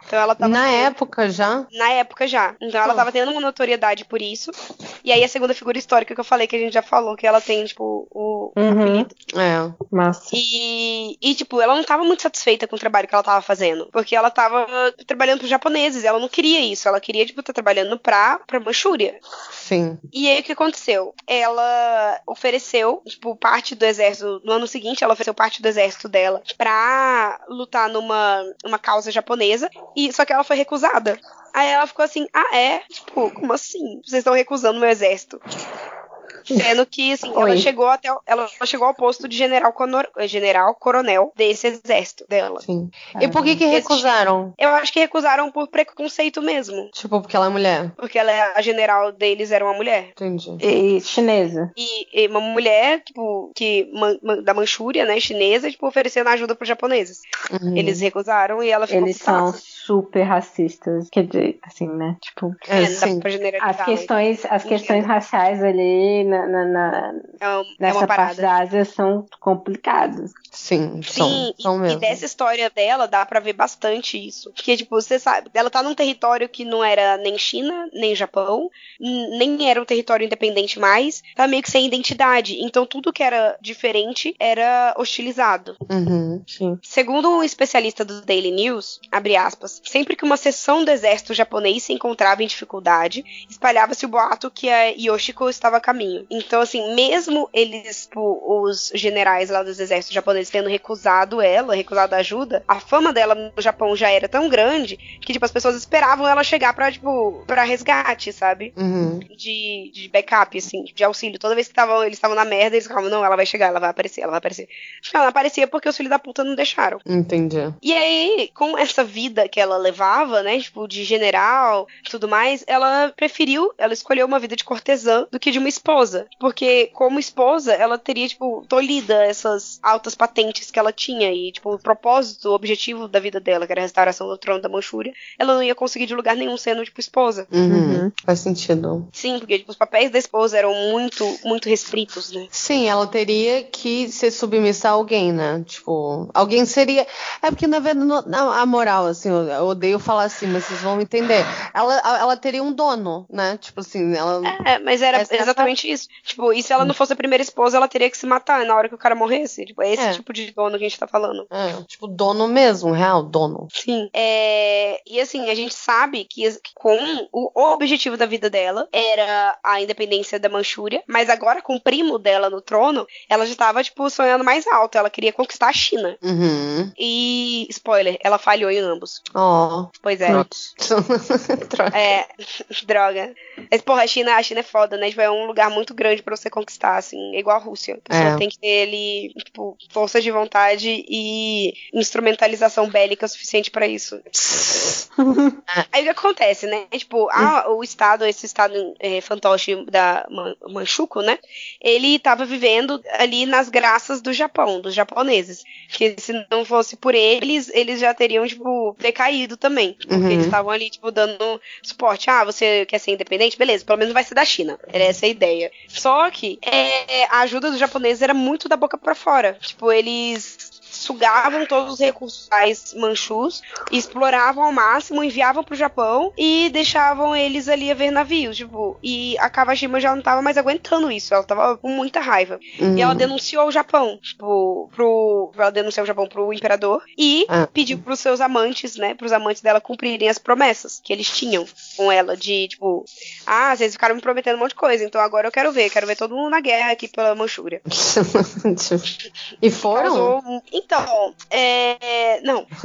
Então ela tava. Na época já? Na época já. Então ela Hum. tava tendo uma notoriedade por isso. E aí a segunda figura histórica que eu falei, que a gente já falou, que ela tem, tipo, o Uhum. É. Massa. E, e, tipo, ela não tava muito satisfeita com o trabalho que ela tava fazendo. Porque ela tava trabalhando pros japoneses. Ela não queria isso. Ela queria, tipo, estar trabalhando pra, pra Manchúria. Sim. E aí o que aconteceu? Ela ofereceu, tipo, parte do exército. No ano seguinte, ela ofereceu parte do exército dela pra lutar numa uma causa japonesa. E só que ela foi recusada. Aí ela ficou assim: ah, é? Tipo, como assim? Vocês estão recusando meu exército? Sendo que, assim, ela chegou até. o- Ela chegou ao posto de general, conor- general coronel desse exército dela. Sim. E por que que recusaram? Eu acho que recusaram por preconceito mesmo. Tipo, porque ela é mulher. Porque ela, é- a general deles era uma mulher. Entendi. E chinesa. E, e uma mulher, tipo, que man- man- da Manchúria, né, chinesa, tipo, oferecendo ajuda pros japoneses. Uhum. Eles recusaram e ela ficou Eles são. Super racistas. Quer dizer, assim, né? Tipo, É, É, não dá sim. pra generalizar, as né? questões, as questões raciais ali na, na- na- É, um- é nessa uma parte parada. da Ásia são complicadas. Sim, são, Sim, são e, e mesmo. dessa história dela dá pra ver bastante isso. Porque, tipo, você sabe, ela tá num território que não era nem China, nem Japão, nem era um território independente mais, tá meio que sem identidade. Então tudo que era diferente era hostilizado. Uhum. Sim. Segundo um especialista do Daily News, abre aspas, sempre que uma seção do exército japonês se encontrava em dificuldade, espalhava-se o boato que a Yoshiko estava a caminho. Então, assim, mesmo eles, tipo, os generais lá dos exércitos japoneses tendo recusado ela, recusado a ajuda, a fama dela no Japão já era tão grande que, tipo, as pessoas esperavam ela chegar pra, tipo, pra resgate, sabe? Uhum. de, de backup, assim, de auxílio. Toda vez que tavam, eles estavam na merda, eles ficavam, não, ela vai chegar, ela vai aparecer, ela vai aparecer. Ela não aparecia porque os filhos da puta não deixaram. Entendi. E aí, com essa vida que ela levava, né, tipo, de general e tudo mais, ela preferiu, ela escolheu uma vida de cortesã do que de uma esposa. Porque, como esposa, ela teria, tipo, tolhida essas altas patentes que ela tinha e, tipo, o propósito, o objetivo da vida dela, que era a restauração do trono da Manchúria, ela não ia conseguir de lugar nenhum sendo, tipo, esposa. Uhum. Faz sentido. Sim, porque tipo, os papéis da esposa eram muito, muito restritos, né? Sim, ela teria que ser submissa a alguém, né? Tipo, alguém seria. É porque, na verdade, a moral, assim, eu, odeio falar assim, mas vocês vão entender. Ela, ela teria um dono, né? Tipo assim, ela. É, mas era Essa exatamente isso. Tipo, e se ela não fosse a primeira esposa, ela teria que se matar na hora que o cara morresse. Tipo, é esse É. tipo de dono que a gente tá falando. É, tipo, dono mesmo, real, dono. Sim. É, e assim, a gente sabe que com o, objetivo da vida dela era a independência da Manchúria, mas agora com o primo dela no trono, ela já tava, tipo, sonhando mais alto. Ela queria conquistar a China. Uhum. E, spoiler, ela falhou em ambos. Ó. Pois é. Troca. (laughs) É, (laughs) droga. Mas, porra, a China, a China é foda, né? Tipo, é um lugar muito grande pra você conquistar, assim. É igual a Rússia. A pessoa É. tem que ter ali, tipo, força de vontade e instrumentalização bélica suficiente pra isso. (laughs) Aí o que acontece, né? Tipo, ah, o estado, esse estado é, fantoche da Man- Manchukuo, né? Ele tava vivendo ali nas graças do Japão, dos japoneses. Que se não fosse por eles, eles já teriam, tipo, decaído também. Porque Uhum. eles estavam ali, tipo, dando suporte. Ah, você quer ser independente? Beleza, pelo menos vai ser da China. Era essa a ideia. Só que é, a ajuda dos japoneses era muito da boca pra fora. Tipo, eles sugavam todos os recursos manchus, exploravam ao máximo, enviavam pro Japão e deixavam eles ali a ver navios, tipo, e a Kawashima já não tava mais aguentando isso, ela tava com muita raiva. Uhum. E ela denunciou o Japão, tipo, pro. Ela denunciou o Japão pro imperador e Ah. pediu pros seus amantes, né? Pros amantes dela cumprirem as promessas que eles tinham com ela. De, tipo, ah, vocês ficaram me prometendo um monte de coisa, então agora eu quero ver, quero ver todo mundo na guerra aqui pela Manchúria. (laughs) e foram? Causou- Então, é. Não. (laughs)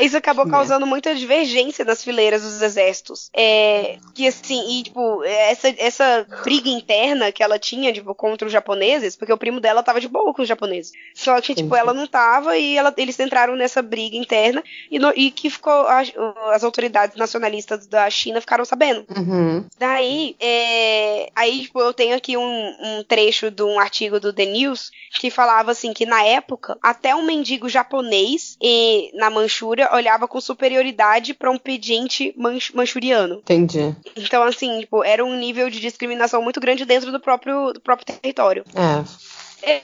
Isso acabou causando muita divergência nas fileiras dos exércitos. É, que assim, e tipo, essa, essa briga interna que ela tinha, tipo, contra os japoneses, porque o primo dela tava de boa com os japoneses. Só que, tipo, ela não tava e ela- eles entraram nessa briga interna e, no- e que ficou. As, as autoridades nacionalistas da China ficaram sabendo. Uhum. Daí, é, aí, tipo, eu tenho aqui um, um trecho de um artigo do The News que falava assim que na época até um mendigo japonês e, na Manchúria olhava com superioridade para um pedinte manch- manchuriano. Entendi. Então, assim, tipo, era um nível de discriminação muito grande dentro do próprio, do próprio território. É.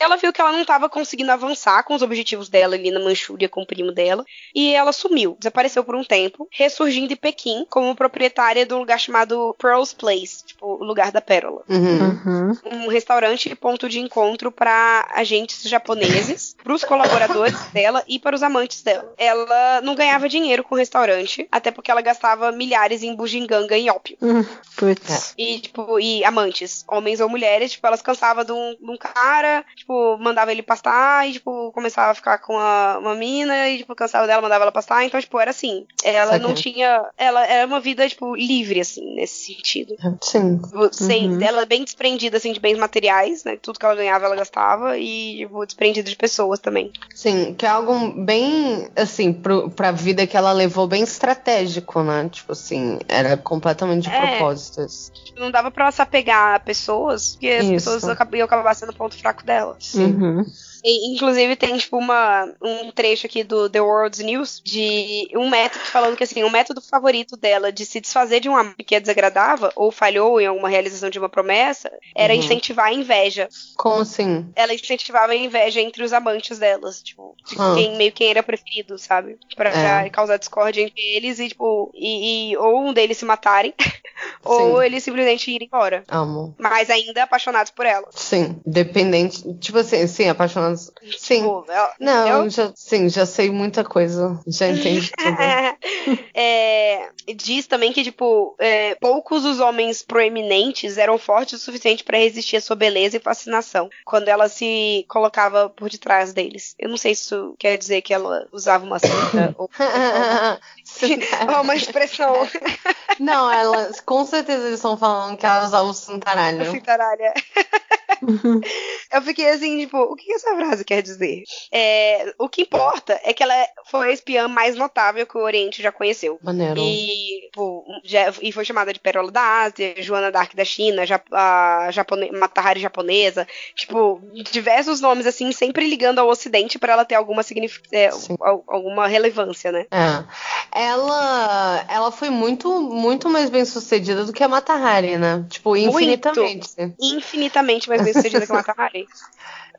Ela viu que ela não estava conseguindo avançar com os objetivos dela ali na Manchúria com o primo dela. E ela sumiu, desapareceu por um tempo, ressurgindo em Pequim como proprietária de um lugar chamado Pearl's Place, tipo, o lugar da pérola. Uhum. Um restaurante e ponto de encontro para agentes japoneses, para os colaboradores (laughs) dela e para os amantes dela. Ela não ganhava dinheiro com o restaurante, até porque ela gastava milhares em bugiganga e ópio. Hum, Putz. E, tipo, e amantes, homens ou mulheres, tipo, elas cansavam de um, de um cara, tipo, mandava ele pastar e, tipo, começava a ficar com a- uma mina e, tipo, cansava dela, mandava ela pastar. Então, tipo, era assim. Ela não tinha. Ela era uma vida, tipo, livre, assim, nesse sentido. Sim. Tipo, Sem, Uhum. Ela é bem desprendida, assim, de bens materiais, né? Tudo que ela ganhava, ela gastava. E, tipo, desprendida de pessoas também. Sim, que é algo bem, assim, pro, pra vida que ela levou bem estratégico, né? Tipo assim, era completamente de É. propósito isso. Tipo, Não dava pra ela se apegar a pessoas, porque as Isso. pessoas iam acabar sendo o ponto fraco dela. Uhum. E, inclusive tem tipo uma, um trecho aqui do The World's News de um método falando que assim, o método favorito dela de se desfazer de um amor que a desagradava ou falhou em alguma realização de uma promessa era Uhum. incentivar a inveja. Como assim? Ela incentivava a inveja entre os amantes delas, tipo, de Ah. quem meio quem era preferido, sabe? Pra É. causar discórdia entre eles e tipo, e, e- ou um deles se matarem (laughs) ou Sim. eles simplesmente irem embora. Amo. Mas ainda apaixonados por ela. Sim, dependente. Tipo assim, sim, apaixonados. Sim. Tipo, ela- Não, entendeu? já, sim, já sei muita coisa. Já entendi (laughs) tudo. É, diz também que, tipo, é, poucos os homens proeminentes eram fortes o suficiente pra resistir à sua beleza e fascinação quando ela se colocava por detrás deles. Eu não sei se isso quer dizer que ela usava uma cinta (laughs) ou, (laughs) ou uma expressão Não, elas, com certeza eles estão falando que elas usam o cintaralho. cintaralha. Eu fiquei assim, tipo, o que essa frase quer dizer? É, o que importa é que ela foi a espiã mais notável que o Oriente já conheceu. Maneiro. E, tipo, já- e foi chamada de Pérola da Ásia, Joana Dark da China, ja, a japone, Matahari japonesa, tipo, diversos nomes assim, sempre ligando ao Ocidente pra ela ter alguma é, alguma relevância, né? É. Ela, ela foi muito, muito mais bem sucedida do que a Matahari, né? Tipo, infinitamente. Infinitamente mais bem sucedida que a Matahari. (laughs)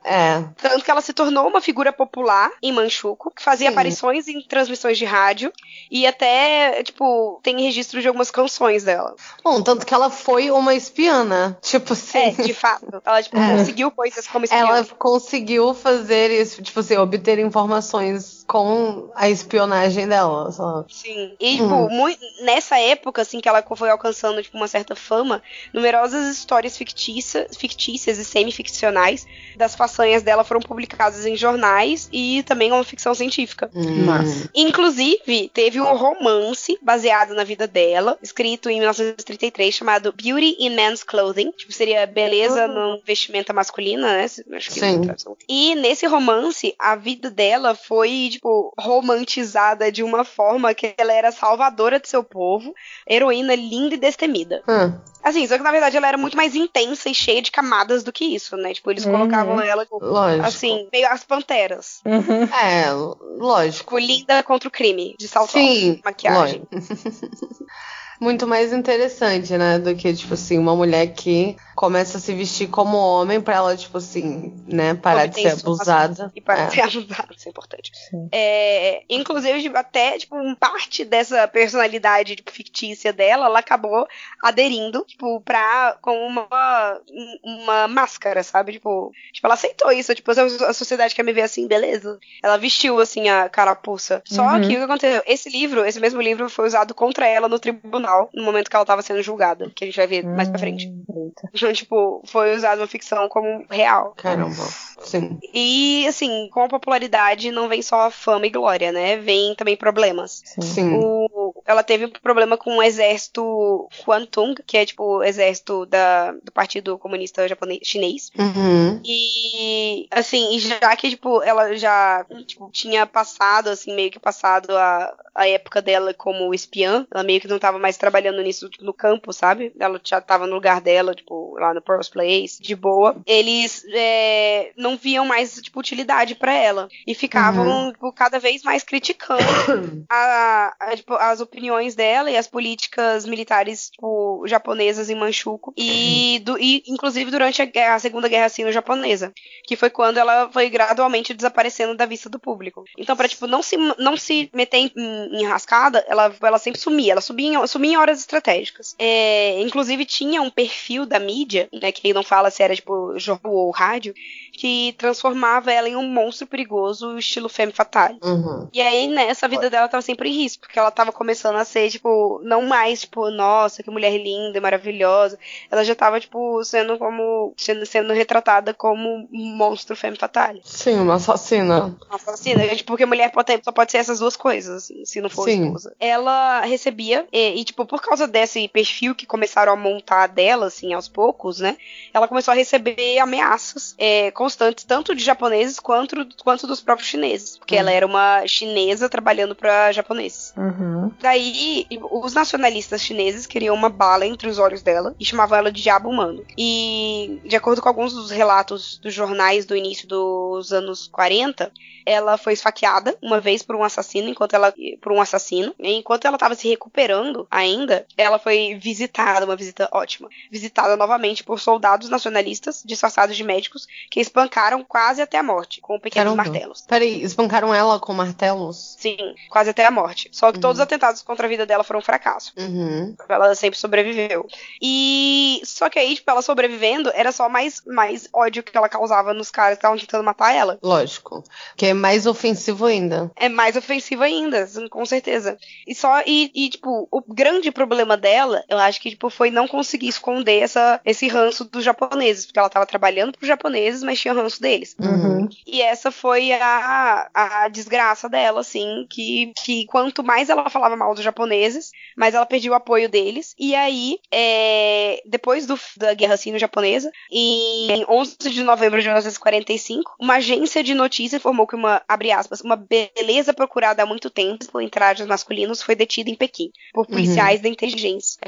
É. Tanto que ela se tornou uma figura popular em Manchukuo, que fazia Sim. aparições em transmissões de rádio e até, tipo, tem registro de algumas canções dela. Bom, tanto que ela foi uma espiã, né? Tipo assim. É, de fato. Ela, tipo, (laughs) É. conseguiu coisas como espiã. Ela conseguiu fazer isso, tipo assim, obter informações com a espionagem dela. Só. Sim. E, tipo, Hum. mui- nessa época, assim, que ela foi alcançando, tipo, uma certa fama, numerosas histórias fictícias, fictícias e semi-ficcionais das façanhas dela foram publicadas em jornais e também uma ficção científica. Hum. Massa. Inclusive, teve um romance baseado na vida dela, escrito em 1933, chamado Beauty in Man's Clothing. Tipo, seria beleza no vestimenta masculina, né? Acho que Sim. e nesse romance, a vida dela foi, tipo, romantizada de uma forma que ela era salvadora de seu povo, heroína linda e destemida. Hum. Assim, só que na verdade ela era muito mais intensa e cheia de camadas do que isso, né? Tipo, eles Uhum. colocavam ela, tipo, Lógico. assim, meio as panteras. Uhum. É, lógico. Tipo, linda contra o crime, de salto Sim, alto, maquiagem. (laughs) Muito mais interessante, né? Do que, tipo assim, uma mulher que começa a se vestir como homem pra ela, tipo assim, né? Parar de ser abusada. E para É. ser abusada, isso é importante. É, inclusive, tipo, até, tipo, um parte dessa personalidade tipo, fictícia dela, ela acabou aderindo, tipo, pra, com uma, uma máscara, sabe? Tipo, tipo, ela aceitou isso, tipo, a a sociedade quer me ver assim, beleza. Ela vestiu, assim, a carapuça. Só Uhum. que o que aconteceu? Esse livro, esse mesmo livro, foi usado contra ela no tribunal, no momento que ela tava sendo julgada, que a gente vai ver mais pra frente. Hum, eita. (laughs) Então, tipo, foi usado uma ficção como real. Caramba. Sim. E, assim, com a popularidade não vem só fama e glória, né? Vem também problemas. Sim. O- ela teve um problema com o exército Kwantung, que é tipo o exército da, do Partido Comunista Japonês, Chinês. Uhum. E assim, já que tipo ela já tipo, tinha passado assim meio que passado a, a época dela como espiã, ela meio que não tava mais trabalhando nisso no campo, sabe? Ela já tava no lugar dela, tipo lá no Pearl's Place, de boa. Eles é, não viam mais tipo utilidade pra ela e ficavam tipo, cada vez mais criticando (coughs) a- a, tipo, as opiniões dela e as políticas militares tipo, japonesas em Manchukuo e, do- e, inclusive durante a, guerra- a Segunda Guerra Sino-Japonesa, que foi quando ela foi gradualmente desaparecendo da vista do público. Então, para tipo não se não se meter em, em enrascada, ela, ela sempre sumia, ela subia, sumia em horas estratégicas. É, inclusive tinha um perfil da mídia, né, que não fala se era tipo jornal ou rádio, que transformava ela em um monstro perigoso estilo femme fatale. Uhum. E aí, nessa vida dela tava sempre em risco, porque ela tava começando a ser, tipo, não mais, tipo, nossa, que mulher linda e maravilhosa. Ela já tava, tipo, sendo como. sendo, sendo retratada como um monstro femme fatale. Sim, uma assassina. Uma assassina. Porque mulher pode, só pode ser essas duas coisas, assim, se não for Sim. esposa. Ela recebia, e, e, tipo, por causa desse perfil que começaram a montar dela, assim, aos poucos, né? Ela começou a receber ameaças é, constantes, tanto de japoneses quanto, quanto dos próprios chineses. Porque ela era uma chinesa trabalhando para japoneses. Uhum. Daí, os nacionalistas chineses queriam uma bala entre os olhos dela e chamavam ela de diabo humano. E, de acordo com alguns dos relatos dos jornais do início dos anos 40, ela foi esfaqueada uma vez por um assassino, enquanto ela por um assassino, e enquanto ela estava se recuperando ainda, ela foi visitada, uma visita ótima, visitada novamente por soldados nacionalistas disfarçados de médicos que espancaram quase até a morte com pequenos Caramba. martelos. Peraí, espancaram ela com martelos? Sim, quase até a morte. Só que Uhum. todos os atentados contra a vida dela foram um fracasso. Uhum. Ela sempre sobreviveu. E só que aí, tipo, ela sobrevivendo, era só mais, mais ódio que ela causava nos caras que estavam tentando matar ela. Lógico. Que é mais ofensivo ainda. É mais ofensivo ainda, com certeza. E só, e, e, tipo, o grande problema dela, eu acho que, tipo, foi não conseguir esconder essa, esse ranço dos japoneses. Porque ela tava trabalhando pros japoneses, mas tinha ranço deles. Uhum. E essa foi a, a desgraça dela, assim, que, que quanto mais ela falava mal dos japoneses, mais ela perdia o apoio deles. E aí, é, depois do, da Guerra Sino-Japonesa, em 11 de novembro de 1945, uma agência de notícia informou que uma, abre aspas, uma beleza procurada há muito tempo por entradas masculinos foi detida em Pequim, por policiais da inteligência.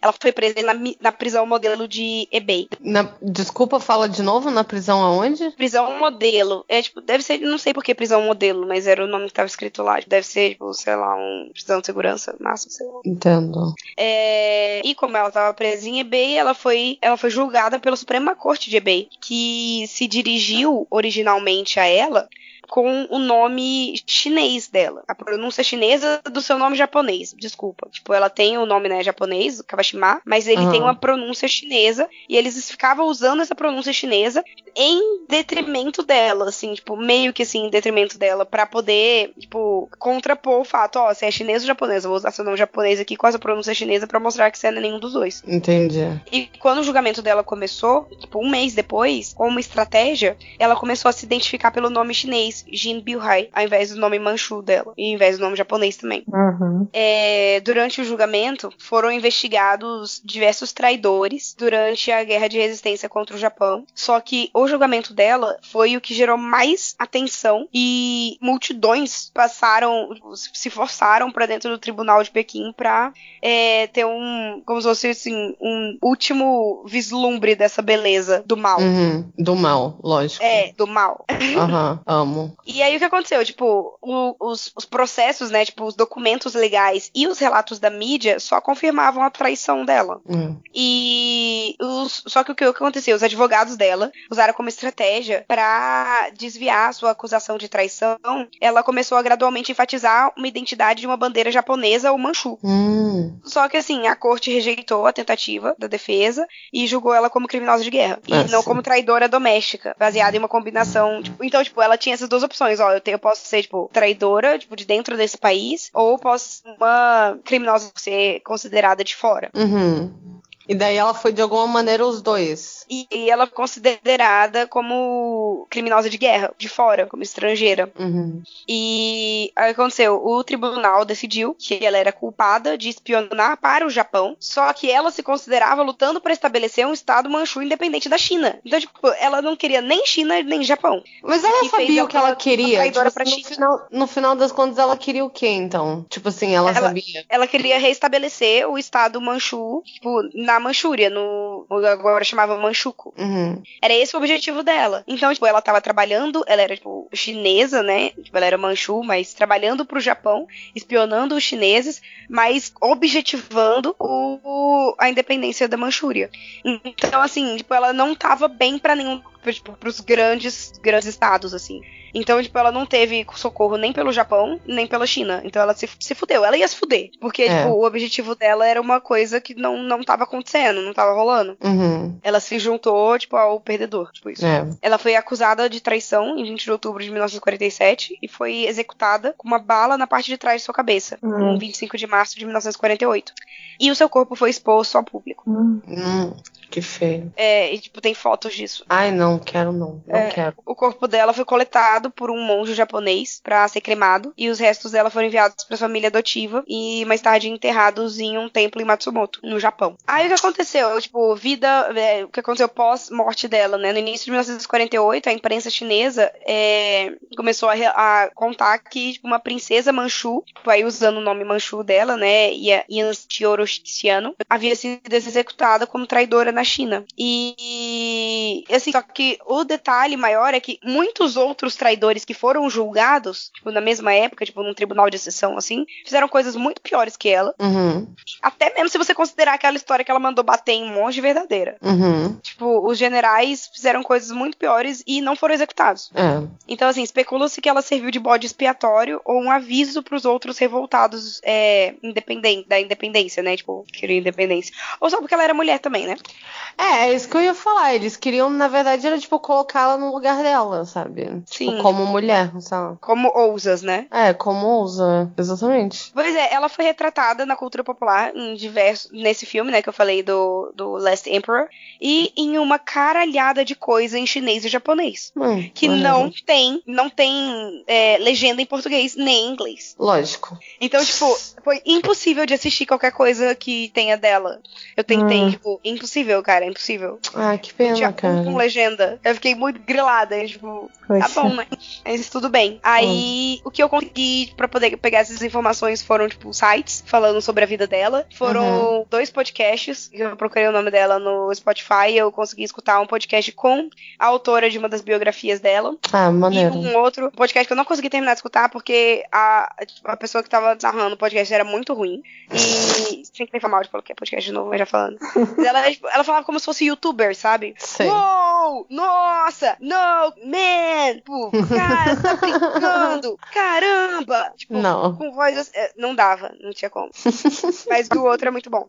Ela foi presa na, na prisão modelo de Ebei. Na- desculpa, fala de novo na prisão aonde? Prisão modelo. É tipo, deve ser, não sei por que prisão modelo, mas era o nome que tava escrito lá. Deve ser, tipo, sei lá, um prisão de segurança máximo, sei lá. Entendo. É, e como ela estava presa em eBay, ela foi, ela foi julgada pela Suprema Corte de eBay, que se dirigiu originalmente a ela com o nome chinês dela. A pronúncia chinesa do seu nome japonês. Desculpa. Tipo, ela tem o nome, né, japonês, Kawashima, mas ele Aham. tem uma pronúncia chinesa e eles ficavam usando essa pronúncia chinesa em detrimento dela, assim, tipo, meio que assim, em detrimento dela, pra poder, tipo, contrapor o fato, ó, você é chinês ou japonês, eu vou usar seu nome japonês aqui com essa pronúncia chinesa pra mostrar que você não é nenhum dos dois. Entendi. E quando o julgamento dela começou, tipo, um mês depois, como estratégia, ela começou a se identificar pelo nome chinês, Jin Bilhai, ao invés do nome Manchu dela, e ao invés do nome japonês também. Uhum. É, durante o julgamento, foram investigados diversos traidores durante a guerra de resistência contra o Japão. Só que o julgamento dela foi o que gerou mais atenção e multidões passaram, se forçaram para dentro do tribunal de Pequim para ter um, como se fosse assim, um último vislumbre dessa beleza do mal. Uhum. Do mal, lógico. É, do mal. Aham, amo. E aí o que aconteceu? Tipo, o- os, os processos, né? Tipo, os documentos legais e os relatos da mídia só confirmavam a traição dela. Hum. E os, só que o que, aconteceu? Os advogados dela usaram como estratégia pra desviar a sua acusação de traição. Ela começou a gradualmente enfatizar uma identidade de uma bandeira japonesa ou manchu. Hum. Só que assim, a corte rejeitou a tentativa da defesa e julgou ela como criminosa de guerra. E Ah, não sim. como traidora doméstica, baseada em uma combinação. tipo, então, tipo, ela tinha essas duas opções. Ó, eu, tenho, eu posso ser, tipo, traidora, tipo, de dentro desse país, ou posso ser uma criminosa ser considerada de fora. Uhum. E daí ela foi de alguma maneira os dois. E, e ela foi considerada como criminosa de guerra, de fora, como estrangeira. Uhum. E aí aconteceu? O tribunal decidiu que ela era culpada de espionar para o Japão, só que ela se considerava lutando para estabelecer um estado manchu independente da China. Então, tipo, ela não queria nem China nem Japão. Mas ela sabia o que ela queria. Tipo, assim, no, final, no final das contas, ela queria o quê, então? Tipo assim, ela, Ela- sabia. Ela queria restabelecer o estado manchu, tipo, na Manchúria, no agora chamava Manchukuo. Uhum. Era esse o objetivo dela. Então, tipo, ela tava trabalhando, ela era, tipo, chinesa, né? Tipo, ela era manchu, mas trabalhando pro Japão, espionando os chineses, mas objetivando o, a independência da Manchúria. Então, assim, tipo, ela não tava bem pra nenhum, tipo, pros grandes, grandes estados, assim. Então, tipo, ela não teve socorro nem pelo Japão, nem pela China. Então ela se, se fudeu. Ela ia se fuder. Porque, É. tipo, o objetivo dela era uma coisa que não, não tava acontecendo, não tava rolando. Uhum. Ela se juntou, tipo, ao perdedor, tipo isso. É. Ela foi acusada de traição em 20 de outubro de 1947 e foi executada com uma bala na parte de trás de sua cabeça, Hum. em 25 de março de 1948. E o seu corpo foi exposto ao público. Hum, que feio. É, e, tipo, tem fotos disso. Ai, não, quero não. Não É. quero. O corpo dela foi coletado por um monge japonês pra ser cremado e os restos dela foram enviados pra família adotiva e mais tarde enterrados em um templo em Matsumoto, no Japão. Aí o que aconteceu? Tipo, vida, é, o que aconteceu pós-morte dela, né? No início de 1948, a imprensa chinesa é, começou a, a contar que tipo, uma princesa Manchu, tipo, aí usando o nome Manchu dela, né? Yan Xioroshiano, havia sido executada como traidora na China. E assim, só que o detalhe maior é que muitos outros traidores que foram julgados, tipo, na mesma época, tipo, num tribunal de exceção, assim, fizeram coisas muito piores que ela. Uhum. Até mesmo se você considerar aquela história que ela mandou bater em monge verdadeira. Uhum. Tipo, os generais fizeram coisas muito piores e não foram executados. É. Então, assim, especula-se que ela serviu de bode expiatório ou um aviso pros outros revoltados é, independen- da independência, né? Tipo, queriam independência. Ou só porque ela era mulher também, né? É, é isso que eu ia falar. Eles queriam, na verdade, tipo colocá-la no lugar dela, sabe? Sim. Tipo, como mulher, sabe? Como ousas, né? É, como ousa. Exatamente. Pois é, ela foi retratada na cultura popular em diversos. nesse filme, né, que eu falei do, do Last Emperor, e em uma caralhada de coisa em chinês e japonês. Hum, Que não tem, não tem é, legenda em português nem em inglês. Lógico. Então, tipo, foi impossível de assistir qualquer coisa que tenha dela. Eu tentei, Hum. tipo, impossível, cara, impossível. Ah, que pena, Tinha cara. com legenda. Eu fiquei muito grilada, e, tipo, tá Poxa. bom, né? Mas tudo bem. Aí, o que eu consegui pra poder pegar essas informações foram, tipo, sites falando sobre a vida dela. Foram dois podcasts. Eu procurei o nome dela no Spotify. Eu consegui escutar um podcast com a autora de uma das biografias dela. Ah, E maneiro. um outro podcast que eu não consegui terminar de escutar porque a, a pessoa que tava narrando o podcast era muito ruim. E. Sem querer falar mal de qualquer podcast de novo, mas já falando. (laughs) Ela, tipo, ela falava como se fosse youtuber, sabe? Sei. Uou! Nossa! No! Man! Tipo, cara, tá brincando! Caramba! Tipo, Não. com voz. é, Não dava, não tinha como. Mas do outro é muito bom.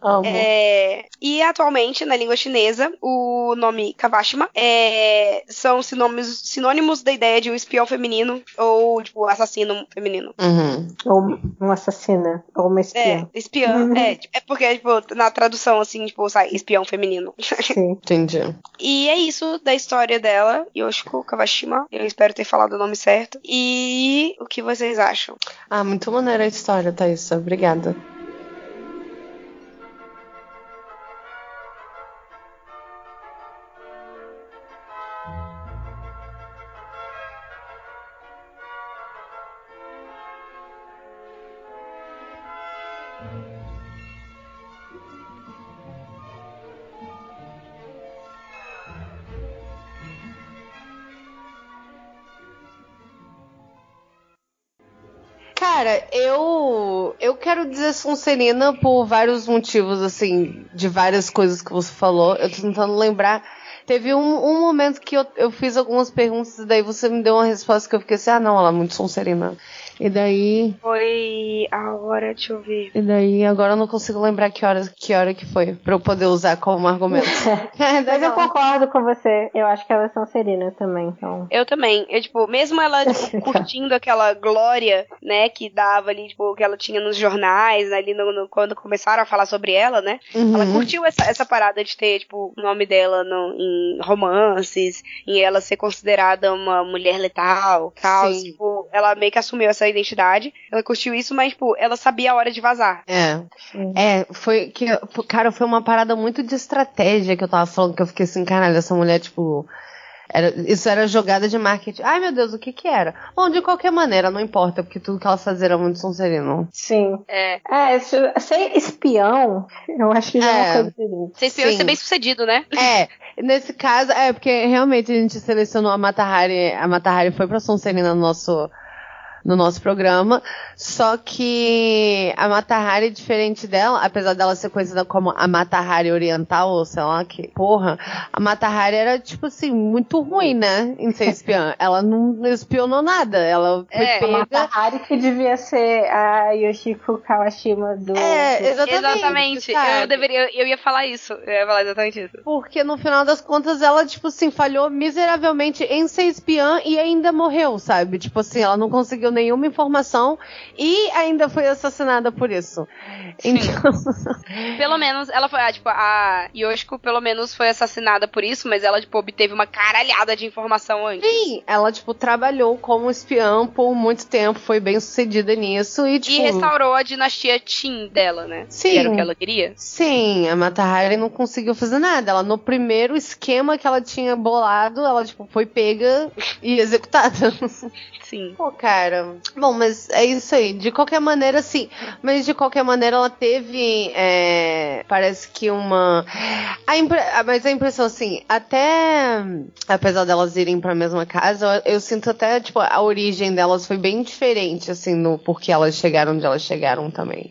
Amo. É, e atualmente, na língua chinesa, o nome Kawashima é, são sinônimos, sinônimos da ideia de um espião feminino ou, tipo, assassino feminino. Uhum. Ou uma assassina, ou uma espiã. É, espião. (laughs) é, tipo, é porque, tipo, na tradução, assim, tipo, sai espião feminino. Sim. Entendi. E é isso da história dela, Yoshiko Kawashima. Eu espero ter falado o nome certo. E o que vocês acham? Ah, muito maneira a história, Thaís. Obrigada. Cara, eu eu quero dizer Sonserina por vários motivos, assim, de várias coisas que você falou. Eu tô tentando lembrar. Teve um, um momento que eu, eu fiz algumas perguntas e daí você me deu uma resposta que eu fiquei assim, ah não, ela é muito Sonserina. E daí. Foi a hora, deixa eu ver. E daí agora eu não consigo lembrar que hora que, hora que foi, pra eu poder usar como argumento. É, (laughs) Mas eu concordo com você. Eu acho que elas são serinas também, então. Eu também. Eu, tipo, mesmo ela (laughs) tipo, curtindo aquela glória, né, que dava ali, tipo, que ela tinha nos jornais, ali no, no- quando começaram a falar sobre ela, né? Uhum. Ela curtiu essa, essa parada de ter, tipo, o nome dela no- em romances, em ela ser considerada uma mulher letal, tal. Sim. Tipo, ela meio que assumiu essa identidade. Ela curtiu isso, mas, tipo, ela sabia a hora de vazar. É. É, foi que. Cara, foi uma parada muito de estratégia que eu tava falando, que eu fiquei assim, caralho, essa mulher, tipo. Era, isso era jogada de marketing. Ai, meu Deus, o que que era? Bom, de qualquer maneira, não importa, porque tudo que ela fazia era muito sonserino. Sim. É. É, ser espião, eu acho que já é É. uma coisa diferente. Ser espião e Sim. ser bem sucedido, né? É, nesse caso, é, porque realmente a gente selecionou a Matahari, a Matahari foi pra Sonserina no nosso, no nosso programa, só que a Matahari, diferente dela, apesar dela ser conhecida como a Matahari oriental, ou sei lá que, porra, a Matahari era, tipo assim, muito ruim, né, em ser espiã. (laughs) ela não espionou nada, ela foi É, A pega... Matahari que devia ser a Yoshiko Kawashima do. É, exatamente. Exatamente. Eu deveria, eu ia falar isso. Eu ia falar exatamente isso. Porque no final das contas ela, tipo assim, falhou miseravelmente em ser espiã e ainda morreu, sabe? Tipo assim, ela não conseguiu nenhuma informação e ainda foi assassinada por isso. Então, (laughs) Pelo menos, ela foi, ah, tipo, a Yoshiko pelo menos foi assassinada por isso, mas ela, tipo, obteve uma caralhada de informação antes. sim, ela, tipo, trabalhou como espiã por muito tempo, foi bem sucedida nisso e, E tipo. restaurou a dinastia Qin dela, né? Sim. Que era o que ela queria. Sim, a Matahari não conseguiu fazer nada. Ela, no primeiro esquema que ela tinha bolado, ela, tipo, foi pega e executada. Sim. Pô, cara. Bom, mas é isso aí. De qualquer maneira, sim. Mas de qualquer maneira, ela teve. é, parece que uma. A impre... Mas a impressão, assim, até. Apesar delas irem pra mesma casa, eu, eu sinto até, tipo, a origem delas foi bem diferente, assim, no porquê elas chegaram onde elas chegaram também.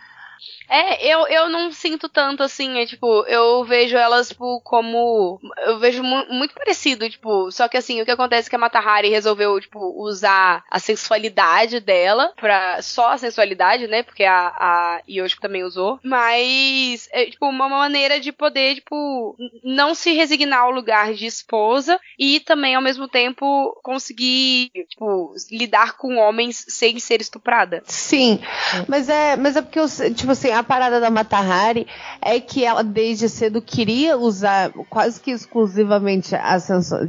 É, eu, eu não sinto tanto assim, é tipo, eu vejo elas, tipo, como. Eu vejo mu- muito parecido, tipo, só que assim, o que acontece é que a Matahari resolveu, tipo, usar a sensualidade dela pra. Só a sensualidade, né? Porque a, a Yoshiko também usou. Mas, é, tipo, uma maneira de poder, tipo, não se resignar ao lugar de esposa e também, ao mesmo tempo, conseguir, tipo, lidar com homens sem ser estuprada. Sim, mas é, mas é porque, eu, tipo assim, a parada da Matahari é que ela desde cedo queria usar quase que exclusivamente a,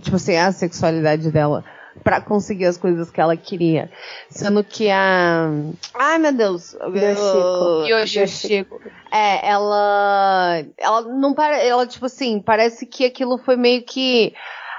tipo assim, a sexualidade dela pra conseguir as coisas que ela queria. Sendo que a. Ai, meu Deus. Yoshiko. Yoshi. Yoshiko. É, ela. Ela não para. Ela, tipo assim, parece que aquilo foi meio que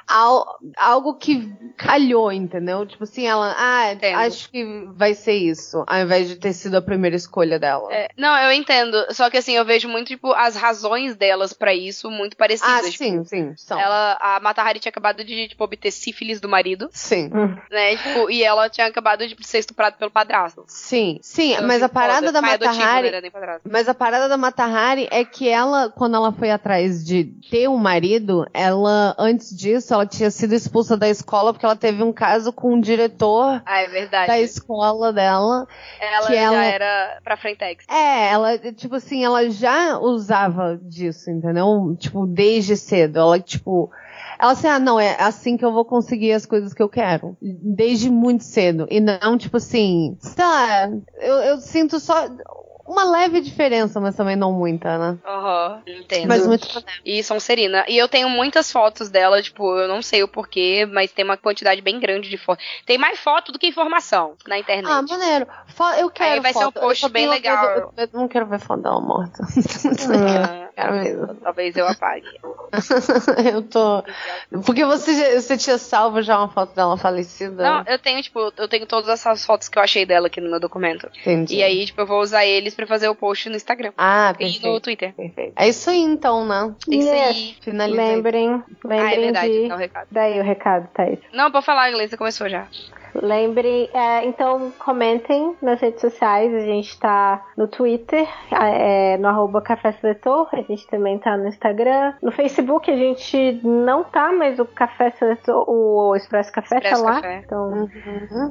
al- algo que calhou, entendeu? Tipo assim, ela, ah, Entendo. acho que vai ser isso, ao invés de ter sido a primeira escolha dela. É, não, eu entendo. Só que assim, eu vejo muito, tipo, as razões delas pra isso muito parecidas. ah, Tipo, sim, sim, são. Ela, a Mata Hari tinha acabado de, tipo, obter sífilis do marido, Sim. né? Tipo, e ela tinha acabado de ser estuprada pelo padrasto. Sim, sim, Então, mas assim, a parada da Pai Mata adotivo, Hari não era nem padrasto. Mas a parada da Mata Hari é que ela, quando ela foi atrás de ter um marido, ela, antes disso, ela tinha sido expulsa da escola porque ela teve um caso com um diretor Ah, é verdade. da escola dela. ela que já ela- era pra Frentex. É, ela, tipo assim, ela já usava disso, entendeu? Tipo, desde cedo. Ela, tipo. Ela assim, ah, não, é assim que eu vou conseguir as coisas que eu quero. Desde muito cedo. E não, tipo assim, sei lá, eu, eu sinto só uma leve diferença, mas também não muita, né? Aham, entendo. Mas muito E Sonserina. E eu tenho muitas fotos dela, tipo, eu não sei o porquê, mas tem uma quantidade bem grande de fotos. Tem mais foto do que informação na internet. Ah, maneiro. Fo- eu quero Aí vai ser um foto. Eu post bem legal. medo- Eu, eu não quero ver foto dela morta. (laughs) Ah, quero mesmo. talvez eu apague. (laughs) eu tô. Porque você, você tinha salvo já uma foto dela falecida? Não, eu tenho, tipo, eu tenho todas essas fotos que eu achei dela aqui no meu documento. Entendi. E aí, tipo, eu vou usar eles pra fazer o post no Instagram. Ah, E no perfeito. Twitter. perfeito. É isso aí então, né? É isso Yes. aí. Finalizei. Lembrem, Ah, é lembrem verdade, de. dá o recado. Daí o recado, Thaís. Não, pode falar, Glenn, você começou já. Lembrem, é, então comentem nas redes sociais, a gente tá no Twitter, é, no arroba Café Seletor, a gente também tá no Instagram, no Facebook a gente não tá, mas o Café Seletor, o Expresso Café Expresso tá lá. Café. Então,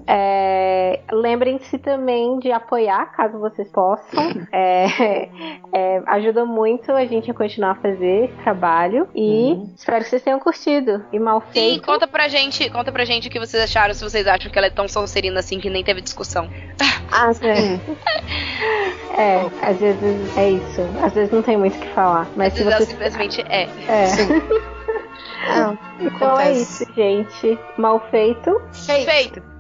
é, lembrem-se também de apoiar, caso vocês possam. (laughs) É, é, ajuda muito a gente a continuar a fazer esse trabalho e espero que vocês tenham curtido. E mal Sim, feito. conta pra gente, conta pra gente o que vocês acharam, se vocês acham que ela é tão sonserina assim que nem teve discussão. (laughs) Ah, sim. (laughs) É, às vezes é isso. Às vezes não tem muito o que falar. Mas Às se vezes ela você. simplesmente é. É. Ah, (laughs) Então é isso, gente. Mal feito. Feito. Feito.